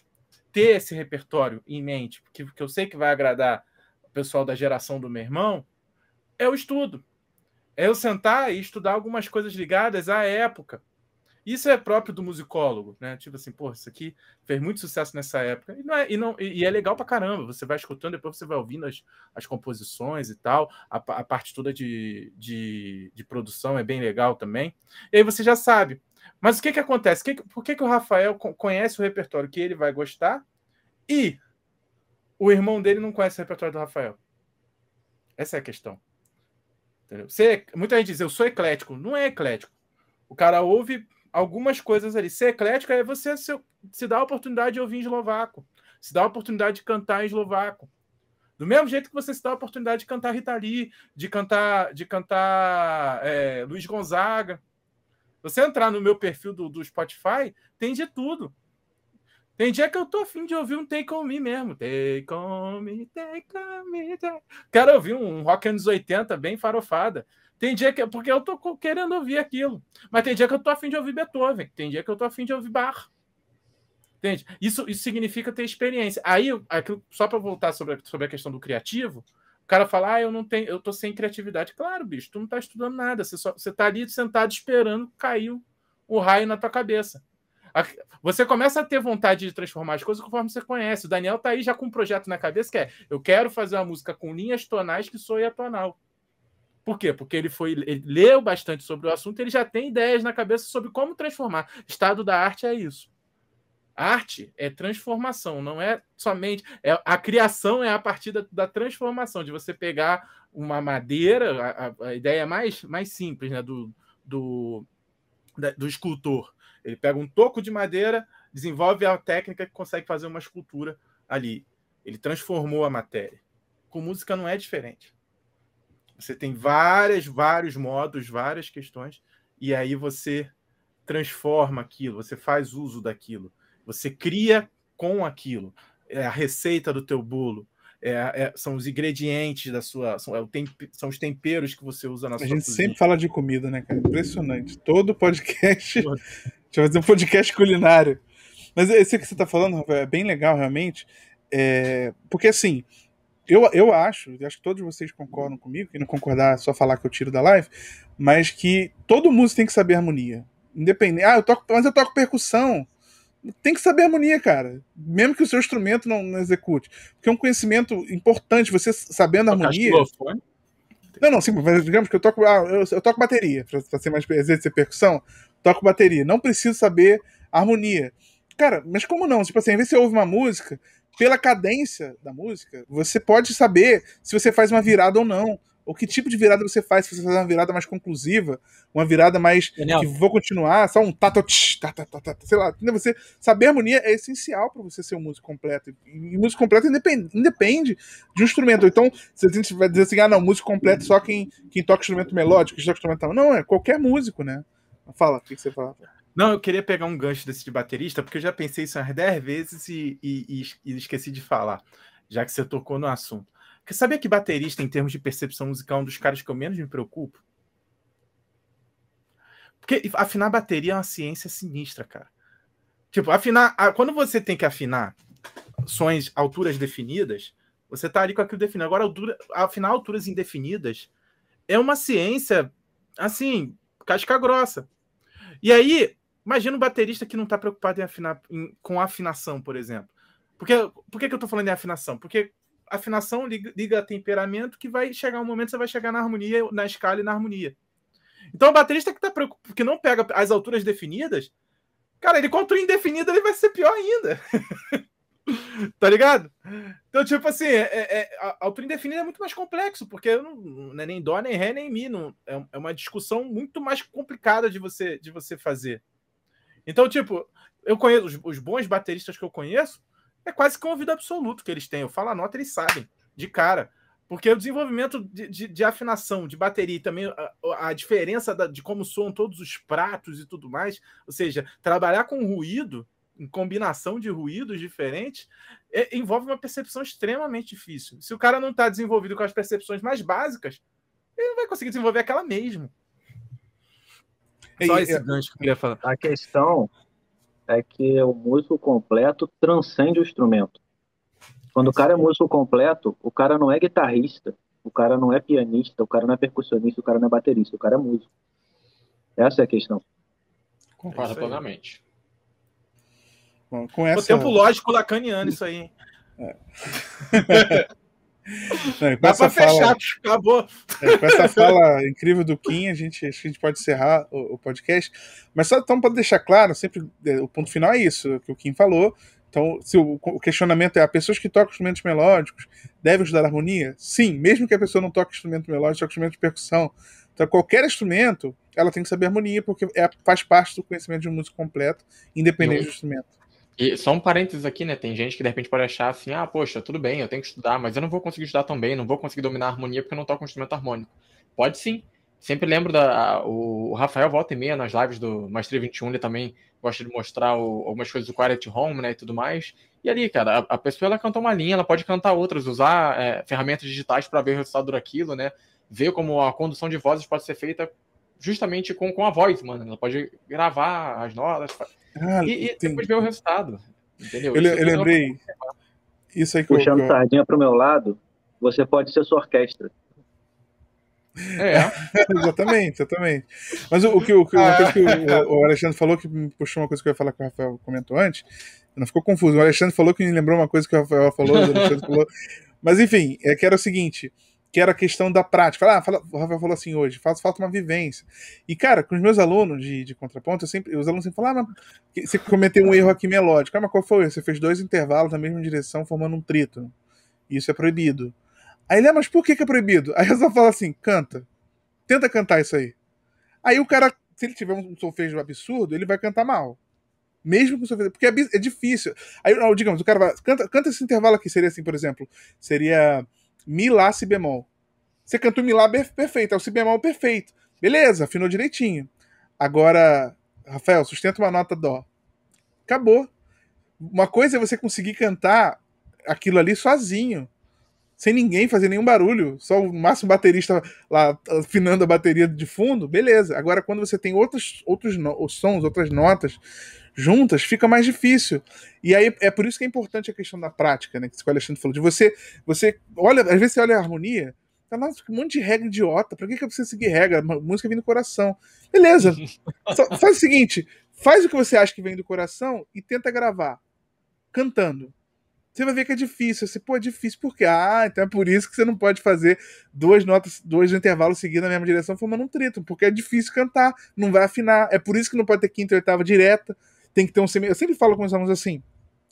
[SPEAKER 2] ter esse repertório em mente, porque, porque eu sei que vai agradar o pessoal da geração do meu irmão, é o estudo. É eu sentar e estudar algumas coisas ligadas à época. Isso é próprio do musicólogo, né? Tipo assim, pô, isso aqui fez muito sucesso nessa época. E, não é, e, não, e é legal pra caramba. Você vai escutando, depois você vai ouvindo as, as composições e tal. A, a parte toda de, de, de, produção é bem legal também. E aí você já sabe. Mas o que que acontece? Que, por que, que o Rafael conhece o repertório que ele vai gostar e o irmão dele não conhece o repertório do Rafael? Essa é a questão. Entendeu? Você, muita gente diz, eu sou eclético. Não é eclético. O cara ouve algumas coisas ali. Ser eclético é você se, se dar a oportunidade de ouvir em eslovaco, se dar a oportunidade de cantar em eslovaco. Do mesmo jeito que você se dá a oportunidade de cantar Rita Lee, de cantar, de cantar é, Luiz Gonzaga. Você entrar no meu perfil do, do Spotify, tem de tudo. Tem dia que eu tô afim de ouvir um Take On Me mesmo. Take On Me, Take On Me. Take... Quero ouvir um rock anos 80 bem farofada. Tem dia que. Porque eu tô querendo ouvir aquilo. Mas tem dia que eu tô afim de ouvir Beethoven. Tem dia que eu tô afim de ouvir Bach. Entende? Isso, isso significa ter experiência. Aí, aquilo, só para voltar sobre a, sobre a questão do criativo, o cara fala: Ah, eu não tenho, eu tô sem criatividade. Claro, bicho, tu não tá estudando nada. Você, só, você tá ali sentado esperando cair o raio na tua cabeça. Você começa a ter vontade de transformar as coisas conforme você conhece. O Daniel tá aí já com um projeto na cabeça que é: eu quero fazer uma música com linhas tonais que soe atonal. Por quê? Porque ele foi, ele leu bastante sobre o assunto, ele já tem ideias na cabeça sobre como transformar. Estado da arte é isso. Arte é transformação, não é somente. É, a criação é a partir da, da transformação, de você pegar uma madeira, a, a, ideia mais, mais simples né, do, do, da, do escultor. Ele pega um toco de madeira, desenvolve a técnica que consegue fazer uma escultura ali. Ele transformou a matéria. Com música não é diferente. Você tem várias, vários modos, várias questões, e aí você transforma aquilo, você faz uso daquilo, você cria com aquilo. É a receita do teu bolo, é, é, são os ingredientes da sua. São, é temp, são, os temperos que você usa na
[SPEAKER 1] a
[SPEAKER 2] sua
[SPEAKER 1] A gente cozinha. sempre fala de comida, né, cara? Impressionante. Todo podcast. Deixa eu fazer um podcast culinário. Mas esse que você está falando, Rafael, é bem legal, realmente. É, porque assim, eu, eu acho, e acho que todos vocês concordam comigo, quem não concordar é só falar que eu tiro da live, mas que todo músico tem que saber harmonia. Independente. Ah, eu toco, mas eu toco percussão. Tem que saber harmonia, cara. Mesmo que o seu instrumento não, não execute. Porque é um conhecimento importante, você sabendo a harmonia. Não, não, sim, mas digamos que eu toco. Ah, eu, eu toco bateria, pra, ser mais exercer percussão, toco bateria. Não preciso saber harmonia. Cara, mas como não? Tipo assim, às vezes você ouve uma música, pela cadência da música, você pode saber se você faz uma virada ou não. Ou que tipo de virada você faz, se você faz uma virada mais conclusiva, uma virada mais Daniel. que vou continuar, só um tato, tá, tá, tá, sei lá. Você saber harmonia é essencial para você ser um músico completo. E músico completo independe, independe de um instrumento. Então, se a gente vai dizer assim, ah, não, músico completo só quem, quem toca instrumento melódico, quem toca instrumental. Não, é qualquer músico, né? Fala, o que você fala?
[SPEAKER 2] Não, eu queria pegar um gancho desse de baterista, porque eu já pensei isso umas 10 vezes e, e, e, esqueci de falar, já que você tocou no assunto. Porque sabia que baterista, em termos de percepção musical, é um dos caras que eu menos me preocupo? Porque afinar bateria é uma ciência sinistra, cara. Tipo, afinar. Quando você tem que afinar sons, alturas definidas, você tá ali com aquilo definido. Agora, altura, afinar alturas indefinidas é uma ciência, assim, casca grossa. E aí, Imagina um baterista que não está preocupado em afinar, em, com afinação, por exemplo. Porque, por que, que eu estou falando em afinação? Porque afinação liga, liga a temperamento que vai chegar um momento que você vai chegar na harmonia, na escala e na harmonia. Então o baterista que, tá preocupado, que não pega as alturas definidas,
[SPEAKER 3] Cara, ele contra o indefinido ele vai ser pior ainda. tá ligado? Então, tipo assim, é, é, é a altura indefinida é muito mais complexo, porque não, não, é nem dó, nem ré, nem mi. Não, é, é uma discussão muito mais complicada de você, de você fazer. Então, tipo, eu conheço os, os bons bateristas que eu conheço, é quase que um ouvido absoluto que eles têm. Eu falo a nota, eles sabem, de cara. Porque o desenvolvimento de, de, de afinação, de bateria e também a, a diferença da, de como soam todos os pratos e tudo mais, ou seja, trabalhar com ruído em combinação de ruídos diferentes, é, envolve uma percepção extremamente difícil. Se o cara não está desenvolvido com as percepções mais básicas, ele não vai conseguir desenvolver aquela mesmo.
[SPEAKER 5] Só esse gancho que eu queria falar. A questão é que o músico completo transcende o instrumento. Quando o cara é músico completo, o cara não é guitarrista, o cara não é pianista, o cara não é percussionista, o cara não é baterista, o cara é músico. Essa é a questão.
[SPEAKER 4] Concordo plenamente.
[SPEAKER 3] Bom, com essa... O tempo lógico lacaniano isso aí. É.
[SPEAKER 1] Não, Dá pra fechar, acabou. É, com essa fala incrível do Kim, a gente, acho que a gente pode encerrar o, o podcast. Mas só então, para deixar claro, sempre é, o ponto final é isso que o Kim falou. Então, se o, o questionamento é: a pessoas que tocam instrumentos melódicos devem estudar harmonia? Sim, mesmo que a pessoa não toque instrumento melódico, toque instrumento de percussão. Então, qualquer instrumento, ela tem que saber harmonia, porque é, faz parte do conhecimento de um músico completo, independente do instrumento.
[SPEAKER 4] E só um parênteses aqui, né? Tem gente que de repente pode achar assim: ah, poxa, tudo bem, eu tenho que estudar, mas eu não vou conseguir estudar tão bem, não vou conseguir dominar a harmonia porque eu não toco um instrumento harmônico. Pode sim. Sempre lembro da. O Rafael volta e meia nas lives do Maestria 21, ele também gosta de mostrar o, algumas coisas do Quiet Home, né? E tudo mais. E ali, cara, a, a pessoa ela canta uma linha, ela pode cantar outras, usar é, ferramentas digitais para ver o resultado daquilo, né? Ver como a condução de vozes pode ser feita justamente com, com a voz, mano. Ela pode gravar as notas, ah, e, e depois ver o resultado. Entendeu?
[SPEAKER 1] Eu, eu lembrei. Isso aí que
[SPEAKER 5] Puxando eu... sardinha pro meu lado, você pode ser sua orquestra.
[SPEAKER 1] É. exatamente, exatamente. Mas o, o que, o, uma coisa que o, o, Alexandre falou, que me puxou uma coisa que eu ia falar que o Rafael comentou antes, não ficou confuso. O Alexandre falou que me lembrou uma coisa que o Rafael falou, o Alexandre falou. Mas enfim, é que era o seguinte: que era a questão da prática. Ah, fala, o Rafael falou assim hoje, faz falta uma vivência. E, cara, com os meus alunos de, de contraponto, eu sempre, os alunos sempre falam, ah, mas você cometeu um erro aqui melódico. Ah, mas qual foi? Você fez dois intervalos na mesma direção, formando um trítono. Isso é proibido. Aí ele, ah, mas por que, que é proibido? Aí eu só falo assim, canta. Tenta cantar isso aí. Aí o cara, se ele tiver um solfejo absurdo, ele vai cantar mal. Mesmo com solfejo, porque é, é difícil. Aí, digamos, o cara vai, canta, canta esse intervalo aqui, seria assim, por exemplo, seria Mi, Lá, Si bemol. Você cantou Mi, Lá perfeito, é o Si bemol perfeito. Beleza, afinou direitinho. Agora, Rafael, sustenta uma nota Dó. Acabou. Uma coisa é você conseguir cantar aquilo ali sozinho, sem ninguém fazer nenhum barulho, só o máximo baterista lá afinando a bateria de fundo, beleza. Agora, quando você tem outros, outros no sons, outras notas juntas, fica mais difícil. E aí é por isso que é importante a questão da prática, né? Que o Alexandre falou, de você, você olha, às vezes você olha a harmonia, tá, nossa, um monte de regra idiota, pra que, que você seguir regra? A música vem do coração. Beleza, Só, faz o seguinte, faz o que você acha que vem do coração e tenta gravar, cantando. Você vai ver que é difícil. Você, pô, é difícil porque, ah, então é por isso que você não pode fazer duas notas, dois intervalos seguidos na mesma direção formando um trito, porque é difícil cantar, não vai afinar. É por isso que não pode ter quinta e oitava direta tem que ter um semi. Eu sempre falo com os alunos assim,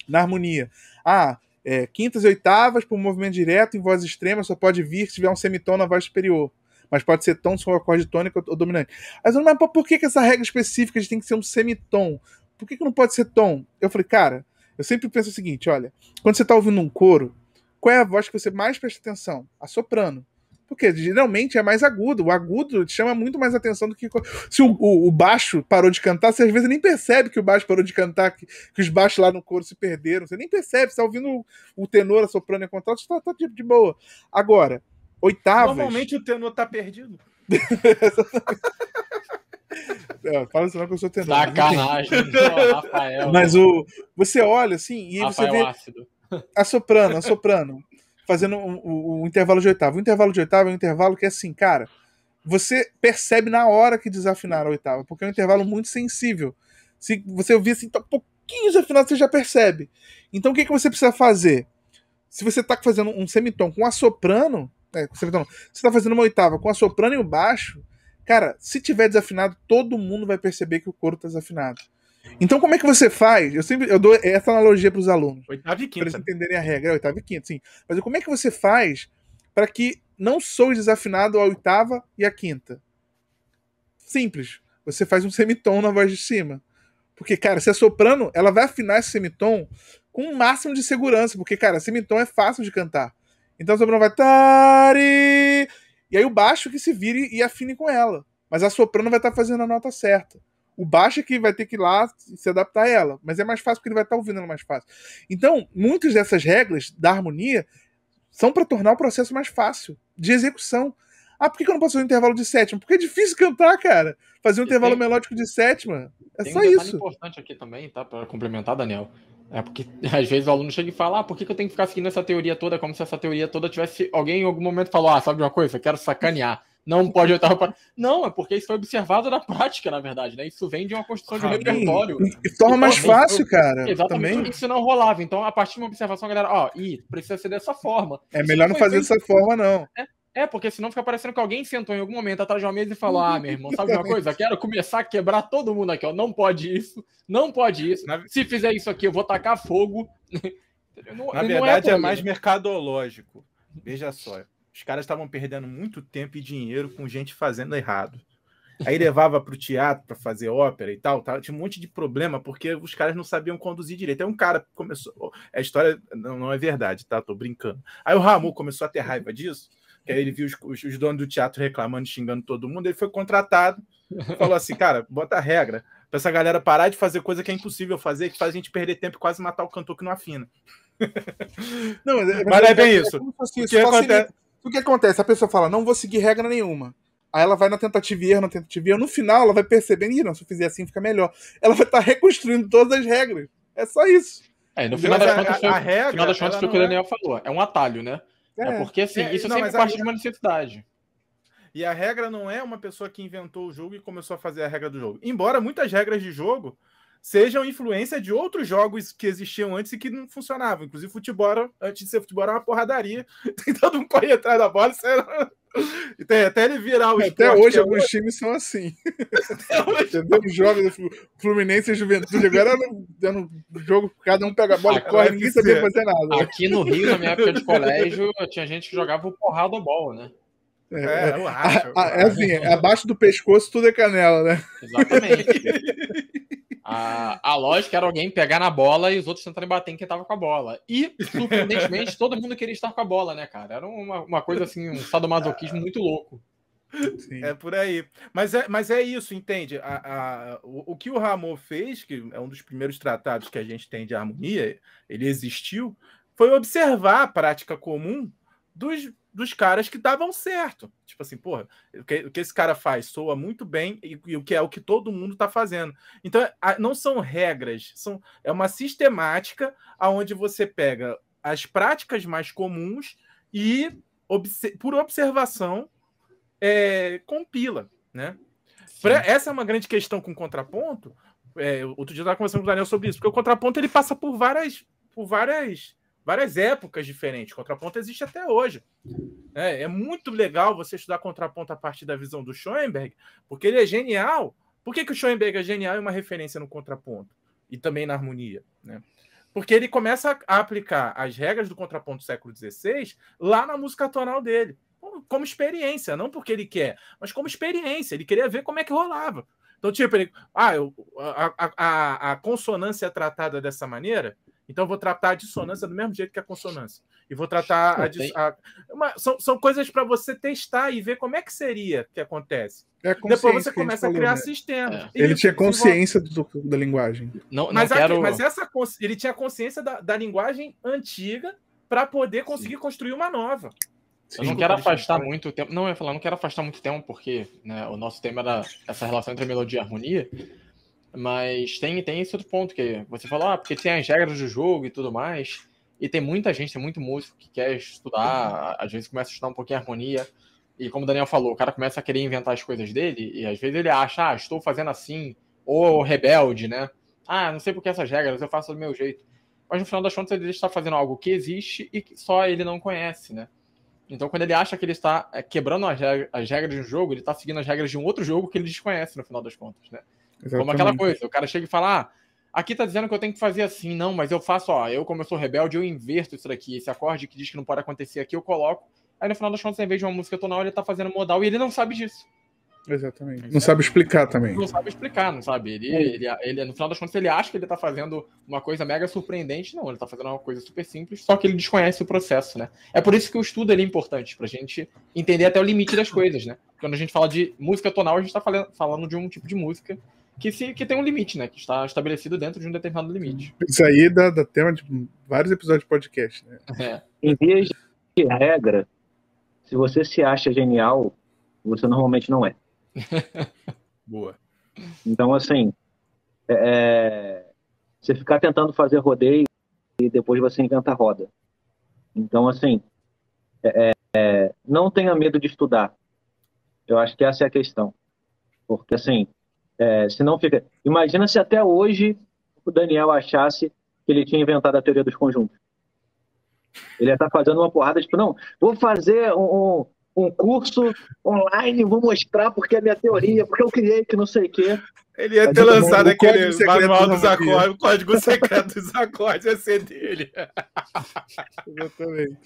[SPEAKER 1] na harmonia. Ah, é, quintas e oitavas por movimento direto em voz extrema só pode vir se tiver um semitom na voz superior. Mas pode ser tom se for acorde tônico ou dominante. Mas, mas por que, que essa regra específica de tem que ser um semitom? Por que, que não pode ser tom? Eu falei, cara, eu sempre penso o seguinte: olha, quando você está ouvindo um coro, qual é a voz que você mais presta atenção? A soprano. Porque geralmente é mais agudo. O agudo chama muito mais atenção do que. Se o, o, o baixo parou de cantar, você às vezes nem percebe que o baixo parou de cantar, que, que os baixos lá no coro se perderam. Você nem percebe, você tá ouvindo o, o tenor, a soprano e a contralto, tá, tá de, de boa. Agora, oitavas.
[SPEAKER 3] Normalmente o tenor tá perdido.
[SPEAKER 1] É, fala isso não que eu sou tenor.
[SPEAKER 4] Sacanagem, Rafael.
[SPEAKER 1] Mas o, você olha assim e Rafael você vê ácido. a soprano, a soprano fazendo o um, um, intervalo de oitava. O intervalo de oitava é um intervalo que é assim, cara, você percebe na hora que desafinar a oitava, porque é um intervalo muito sensível. Se você ouvir assim, tá um pouquinho desafinado, você já percebe. Então o que, que você precisa fazer? Se você está fazendo um semitom com a soprano, é, semitom, você está fazendo uma oitava com a soprano e o baixo, cara, se tiver desafinado, todo mundo vai perceber que o coro está desafinado. Então, como é que você faz? Eu sempre eu dou essa analogia para os alunos.
[SPEAKER 2] Oitava e quinta. Para
[SPEAKER 1] eles entenderem a regra. É oitava e quinta, sim. Mas como é que você faz para que não sou desafinado a oitava e a quinta? Simples. Você faz um semitom na voz de cima. Porque, cara, se é soprano, ela vai afinar esse semitom com o um máximo de segurança. Porque, cara, semitom é fácil de cantar. Então a soprano vai. Tari! E aí o baixo que se vire e afine com ela. Mas a soprano vai estar tá fazendo a nota certa. O baixo é que vai ter que ir lá se adaptar a ela. Mas é mais fácil porque ele vai estar ouvindo ela mais fácil. Então, muitas dessas regras da harmonia são para tornar o processo mais fácil de execução. Ah, por que eu não posso fazer um intervalo de sétima? Porque é difícil cantar, cara. Fazer um e intervalo tem, melódico de sétima. É só um isso.
[SPEAKER 4] importante aqui também, tá? Para complementar, Daniel. É porque às vezes o aluno chega e fala: ah, por que, que eu tenho que ficar seguindo essa teoria toda? Como se essa teoria toda tivesse. Alguém em algum momento falou: ah, sabe uma coisa? Eu quero sacanear. Não pode oitava para. Não, é porque isso foi observado na prática, na verdade, né? Isso vem de uma construção de um repertório.
[SPEAKER 1] E torna mais fácil, cara.
[SPEAKER 4] Exatamente. Também. Isso não rolava. Então, a partir de uma observação, a galera, ó, e precisa ser dessa forma.
[SPEAKER 1] É melhor não fazer dessa forma, não.
[SPEAKER 4] É, é, porque senão fica parecendo que alguém sentou em algum momento atrás de uma mesa e falou: Ah, meu irmão, sabe uma coisa? Quero começar a quebrar todo mundo aqui, ó. Não pode isso, não pode isso. Se fizer isso aqui, eu vou tacar fogo.
[SPEAKER 2] Não, Na é verdade, é, é mais mercadológico. Veja só. Os caras estavam perdendo muito tempo e dinheiro com gente fazendo errado. Aí levava para o teatro para fazer ópera e tal, tal, tinha um monte de problema porque os caras não sabiam conduzir direito. Aí um cara começou. A história não, não é verdade, tá? Tô brincando. Aí o Ramu começou a ter raiva disso que aí ele viu os, os, os, donos do teatro reclamando, xingando todo mundo, ele foi contratado, falou assim, cara, bota a regra pra essa galera parar de fazer coisa que é impossível fazer, que faz a gente perder tempo e quase matar o cantor que não afina.
[SPEAKER 1] Não, mas, é, mas é bem isso. o, que acontece... o que acontece? A pessoa fala, não vou seguir regra nenhuma. Aí ela vai na tentativa e erro, na tentativa e erro. No final, ela vai percebendo, Ih, não, se eu fizer assim fica melhor. Ela vai estar tá reconstruindo todas as regras. É só isso.
[SPEAKER 4] É, no final das contas, a, a, a regra, final das contas foi o que o Daniel é... falou. É um atalho, né? É, é porque assim, é, isso não, sempre parte a... de uma necessidade.
[SPEAKER 2] E a regra não é uma pessoa que inventou o jogo e começou a fazer a regra do jogo. Embora muitas regras de jogo sejam influência de outros jogos que existiam antes e que não funcionavam. Inclusive, futebol, antes de ser futebol, era uma porradaria. Tem todo mundo correr atrás da bola. Era... Tem, até ele virar o
[SPEAKER 1] Até hoje, é alguns times são assim. Entendeu? Os jogos do Fluminense e Juventude agora dando jogo, cada um pega a bola e corre, ninguém sabia fazer nada.
[SPEAKER 4] Aqui no Rio, na minha época de colégio, tinha gente que jogava o porrada bola, né?
[SPEAKER 1] É, é, eu acho, eu é assim, abaixo do pescoço tudo é canela, né?
[SPEAKER 4] Exatamente. A, a lógica era alguém pegar na bola e os outros tentarem bater em quem tava com a bola. E, surpreendentemente, todo mundo queria estar com a bola, né, cara? Era uma, uma coisa assim, um sadomasoquismo muito louco.
[SPEAKER 2] Sim. É por aí. Mas é, mas é isso, entende? A, a, o, o que o Ramon fez, que é um dos primeiros tratados que a gente tem de harmonia, ele existiu, foi observar a prática comum dos, dos caras que davam certo. Tipo assim, porra, o que, o que esse cara faz soa muito bem e, e, o que é o que todo mundo está fazendo. Então, a, não são regras, são, é uma sistemática aonde você pega as práticas mais comuns e, obse por observação, é, compila, né? Pra, essa é uma grande questão com contraponto. É, outro dia eu estava conversando com o Daniel sobre isso, porque o contraponto ele passa por várias, por várias várias épocas diferentes. Contraponto existe até hoje. É, é, muito legal você estudar contraponto a partir da visão do Schoenberg, porque ele é genial. Por que, que o Schoenberg é genial e uma referência no contraponto? E também na harmonia, né? Porque ele começa a aplicar as regras do contraponto do século XVI lá na música tonal dele, como experiência, não porque ele quer, mas como experiência. Ele queria ver como é que rolava. Então, tipo, ele, ah, eu, a, a, a consonância é tratada dessa maneira, então, eu vou tratar a dissonância do mesmo jeito que a consonância. E vou tratar a, a uma, são, são coisas para você testar e ver como é que seria que acontece. É Depois você começa a, criar né? sistemas. É.
[SPEAKER 1] Ele tinha consciência do, da linguagem.
[SPEAKER 2] Não, não mas, quero... mas essa, ele tinha consciência da, da linguagem antiga para poder conseguir Sim. construir uma nova.
[SPEAKER 4] Eu não quero afastar muito tempo. Não, eu ia falar, não quero afastar muito tempo, porque né, o nosso tema era essa relação entre melodia e harmonia. Mas tem, tem esse outro ponto que você falou, ah, porque tem as regras do jogo e tudo mais. E tem muita gente, tem muito músico que quer estudar, às vezes começa a estudar um pouquinho a harmonia. E como o Daniel falou, o cara começa a querer inventar as coisas dele, e às vezes ele acha, ah, estou fazendo assim, ou rebelde, né? Ah, não sei porque essas regras, eu faço do meu jeito. Mas no final das contas ele está fazendo algo que existe e que só ele não conhece, né? Então, quando ele acha que ele está é, quebrando as regras de um jogo, ele está seguindo as regras de um outro jogo que ele desconhece no final das contas, né? Exatamente. Como aquela coisa, o cara chega e fala, ah, aqui tá dizendo que eu tenho que fazer assim, não, mas eu faço, ó, eu como eu sou rebelde, eu inverto isso daqui, esse acorde que diz que não pode acontecer aqui, eu coloco, aí no final das contas, em vez de uma música tonal, ele tá fazendo modal e ele não sabe disso.
[SPEAKER 1] Exatamente. Não é, sabe explicar também.
[SPEAKER 4] Não sabe explicar, não sabe. Ele, é. ele, ele, no final das contas, ele acha que ele tá fazendo uma coisa mega surpreendente. Não, ele tá fazendo uma coisa super simples, só que ele desconhece o processo, né? É por isso que o estudo é importante, pra gente entender até o limite das coisas, né? Quando a gente fala de música tonal, a gente tá falando, falando de um tipo de música que, se, que tem um limite, né? Que está estabelecido dentro de um determinado limite.
[SPEAKER 1] Isso aí dá, dá tema de vários episódios de podcast, né?
[SPEAKER 5] É. Em vez de regra, se você se acha genial, você normalmente não é.
[SPEAKER 2] Boa.
[SPEAKER 5] Então, assim, é, é, você ficar tentando fazer rodeio e depois você inventa roda. Então, assim, é, é, não tenha medo de estudar. Eu acho que essa é a questão. Porque, assim, é, se não fica. Imagina se até hoje o Daniel achasse que ele tinha inventado a teoria dos conjuntos. Ele ia estar fazendo uma porrada, tipo, não, vou fazer um, um curso online, vou mostrar porque é minha teoria, porque eu criei que não sei o quê.
[SPEAKER 2] Ele ia ter lançado aquele manual dos acordes, o código secreto dos acordes ia ser dele.
[SPEAKER 1] Exatamente.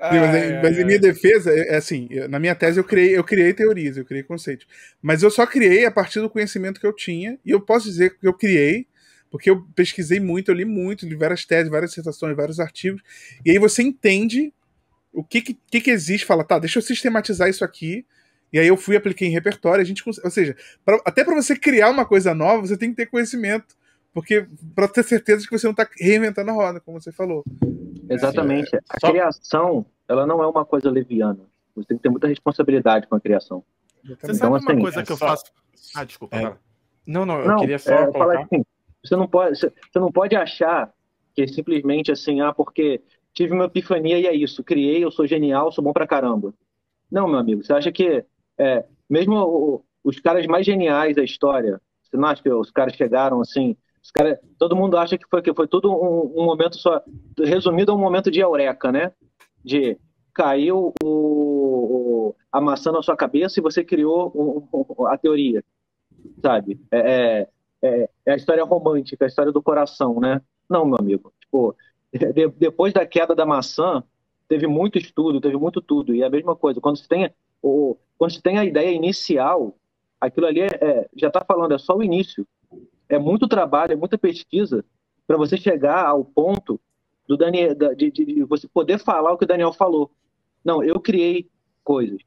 [SPEAKER 1] Ai, mas, ai, mas ai, em minha defesa, é, é assim, na minha tese eu criei, eu criei teorias, eu criei conceitos. Mas eu só criei a partir do conhecimento que eu tinha, e eu posso dizer que eu criei, porque eu pesquisei muito, eu li muito, li várias teses, várias dissertações, vários artigos, e aí você entende o que, que, que existe, fala, tá, deixa eu sistematizar isso aqui. E aí eu fui, apliquei em repertório, a gente, ou seja, pra, até para você criar uma coisa nova, você tem que ter conhecimento, porque para ter certeza de que você não está reinventando a roda, como você falou.
[SPEAKER 5] Exatamente. É, a só... criação, ela não é uma coisa leviana. Você tem que ter muita responsabilidade com a criação.
[SPEAKER 2] Você sabe então, uma assim, coisa é que eu faço? Ah, desculpa. É...
[SPEAKER 4] Não, não, eu não, queria só é,
[SPEAKER 5] colocar... assim, você não pode, você não pode achar que simplesmente assim, ah, porque tive uma epifania e é isso, criei, eu sou genial, sou bom pra caramba. Não, meu amigo, você acha que é, mesmo os caras mais geniais da história, você não acha que os caras chegaram assim, os cara, todo mundo acha que foi, que foi tudo um, um momento só, resumido a um momento de eureka, né? De caiu o, a maçã na sua cabeça e você criou a teoria, sabe? É, é, é, é, a história romântica, a história do coração, né? Não, meu amigo. Tipo, de, depois da queda da maçã, teve muito estudo, teve muito tudo. E é a mesma coisa, quando você tem, o, quando você tem a ideia inicial, aquilo ali é, é já está falando, é só o início. É muito trabalho, é muita pesquisa para você chegar ao ponto do Daniel, de, de, de, você poder falar o que o Daniel falou. Não, eu criei coisas.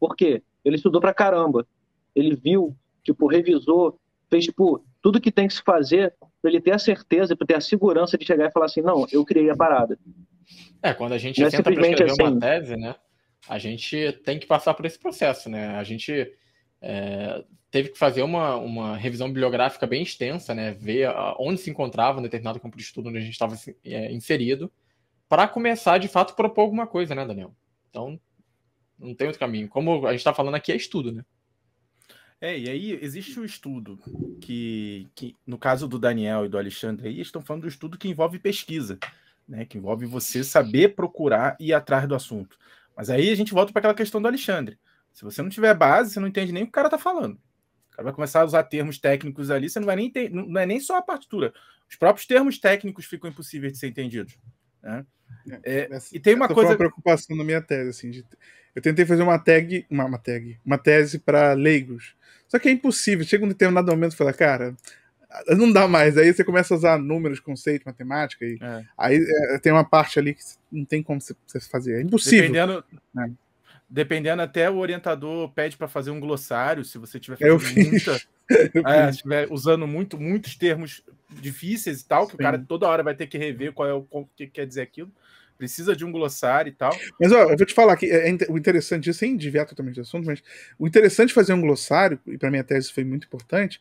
[SPEAKER 5] Por quê? Ele estudou pra caramba. Ele viu, tipo, revisou, fez, tipo, tudo que tem que se fazer para ele ter a certeza, para ter a segurança de chegar e falar assim, não, eu criei a parada.
[SPEAKER 4] É, quando a gente não é tenta é escrever assim... uma tese, né, a gente tem que passar por esse processo, né? A gente é, teve que fazer uma, uma revisão bibliográfica bem extensa, né? Ver onde se encontrava um determinado campo de estudo onde a gente estava é, inserido, para começar, de fato, propor alguma coisa, né, Daniel? Então, não tem outro caminho. Como a gente está falando aqui, é estudo, né?
[SPEAKER 2] É, e aí existe um estudo que, que, no caso do Daniel e do Alexandre aí, estão falando do estudo que envolve pesquisa, né? Que envolve você saber procurar e ir atrás do assunto. Mas aí a gente volta para aquela questão do Alexandre. Se você não tiver base, você não entende nem o que o cara está falando. O cara vai começar a usar termos técnicos ali, você não vai nem ter, não é nem só a partitura. Os próprios termos técnicos ficam impossíveis de ser entendidos. Né?
[SPEAKER 1] É, é e tem uma coisa. Uma preocupação na minha tese, assim. De... Eu tentei fazer uma tag, uma, uma tag, uma tese para leigos. Só que é impossível. Chega um determinado momento e fala, cara, não dá mais. Aí você começa a usar números, conceitos, matemática. E é. Aí é, tem uma parte ali que não tem como você fazer. É impossível.
[SPEAKER 2] Dependendo, é. Dependendo até o orientador pede para fazer um glossário, se você tiver fazendo muita. é, estiver usando muito, muitos termos difíceis e tal, que Sim. o cara toda hora vai ter que rever qual é o, o que quer dizer aquilo precisa de um glossário e tal.
[SPEAKER 1] Mas ó, eu vou te falar que é, é o interessante, sem desviar totalmente do assunto, mas o interessante de fazer um glossário, e para minha tese foi muito importante,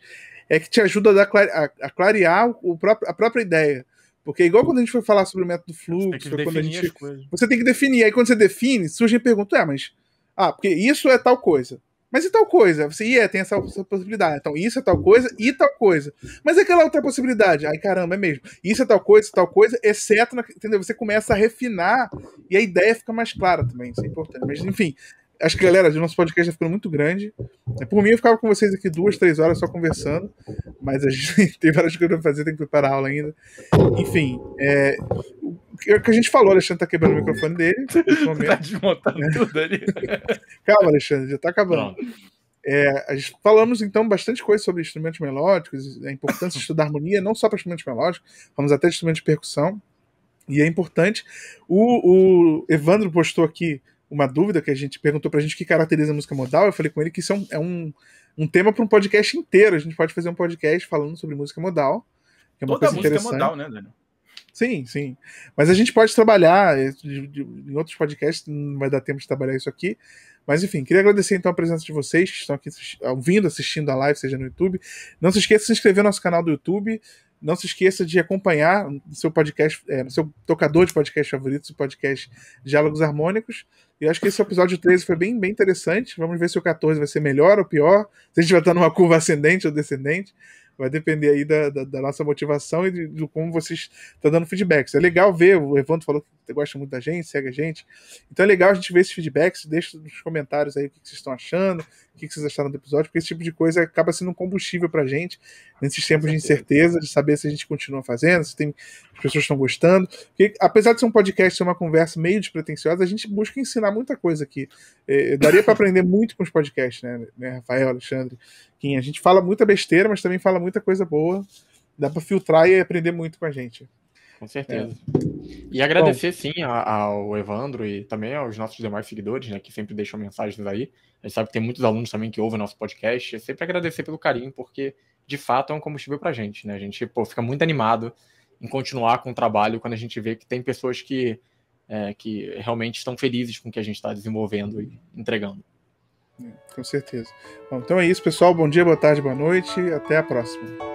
[SPEAKER 1] é que te ajuda a, dar, a, a clarear o próprio, a própria ideia. Porque igual quando a gente foi falar sobre o método fluxo, você tem, quando a gente, você tem que definir. Aí quando você define, surge a pergunta, é, mas ah, porque isso é tal coisa. Mas e tal coisa? Você ia, tem essa, essa, possibilidade. Então, isso é tal coisa e tal coisa. Mas é aquela outra possibilidade. Ai, caramba, é mesmo. Isso é tal coisa, tal coisa, exceto, na, entendeu? Você começa a refinar e a ideia fica mais clara também. Isso é importante. Mas, enfim, Acho que, galera, o nosso podcast já ficou muito grande. É, por mim, eu ficava com vocês aqui duas, três horas só conversando, mas a gente tem várias coisas pra fazer, tem que preparar a aula ainda. Enfim, é, o que a gente falou, o Alexandre tá quebrando o microfone dele.
[SPEAKER 2] tá desmontando é. tudo ali.
[SPEAKER 1] Calma, Alexandre, já tá acabando. É, a gente falamos então bastante coisa sobre instrumentos melódicos, a importância de estudar harmonia, não só para instrumentos melódicos, vamos até de instrumentos de percussão. E é importante. O, o Evandro postou aqui uma dúvida que a gente perguntou pra gente que caracteriza a música modal. Eu falei com ele que isso é um, é um, um tema para um podcast inteiro. A gente pode fazer um podcast falando sobre música modal. Que é uma Toda coisa música é modal, né, Daniel? Sim, sim. Mas a gente pode trabalhar de, em outros podcasts, não vai dar tempo de trabalhar isso aqui. Mas enfim, queria agradecer então a presença de vocês que estão aqui ouvindo, assistindo a live, seja no YouTube. Não se esqueça de se inscrever no nosso canal do YouTube. Não se esqueça de acompanhar no seu podcast, é, no seu tocador de podcast favorito, o podcast Diálogos Harmônicos. E acho que esse episódio 13 foi bem, bem interessante. Vamos ver se o 14 vai ser melhor ou pior. Se a gente vai estar numa curva ascendente ou descendente. Vai depender aí da, da, da nossa motivação e de, de, como vocês estão dando feedbacks. É legal ver, o Evandro falou que gosta muito da gente, segue a gente. Então é legal a gente ver esses feedbacks, deixa nos comentários aí o que vocês estão achando, o que vocês acharam do episódio, porque esse tipo de coisa acaba sendo um combustível pra gente nesses tempos de incerteza, de saber se a gente continua fazendo, se tem as pessoas estão gostando. Porque, apesar de ser um podcast, ser uma conversa meio despretensiosa, a gente busca ensinar muita coisa aqui. É, daria para aprender muito com os podcasts, né, né, Rafael, Alexandre, Kim. A gente fala muita besteira, mas também fala muita coisa boa. Dá para filtrar e aprender muito com a gente.
[SPEAKER 4] Com certeza. É. E agradecer, Bom, sim, ao Evandro e também aos nossos demais seguidores, né, que sempre deixam mensagens aí. A gente sabe que tem muitos alunos também que ouvem nosso podcast. É sempre agradecer pelo carinho, porque de fato é um combustível pra gente, né? A gente pô, fica muito animado em continuar com o trabalho quando a gente vê que tem pessoas que, é, que realmente estão felizes com o que a gente está desenvolvendo e entregando.
[SPEAKER 1] É, com certeza. Bom, então é isso, pessoal. Bom dia, boa tarde, boa noite. Até a próxima.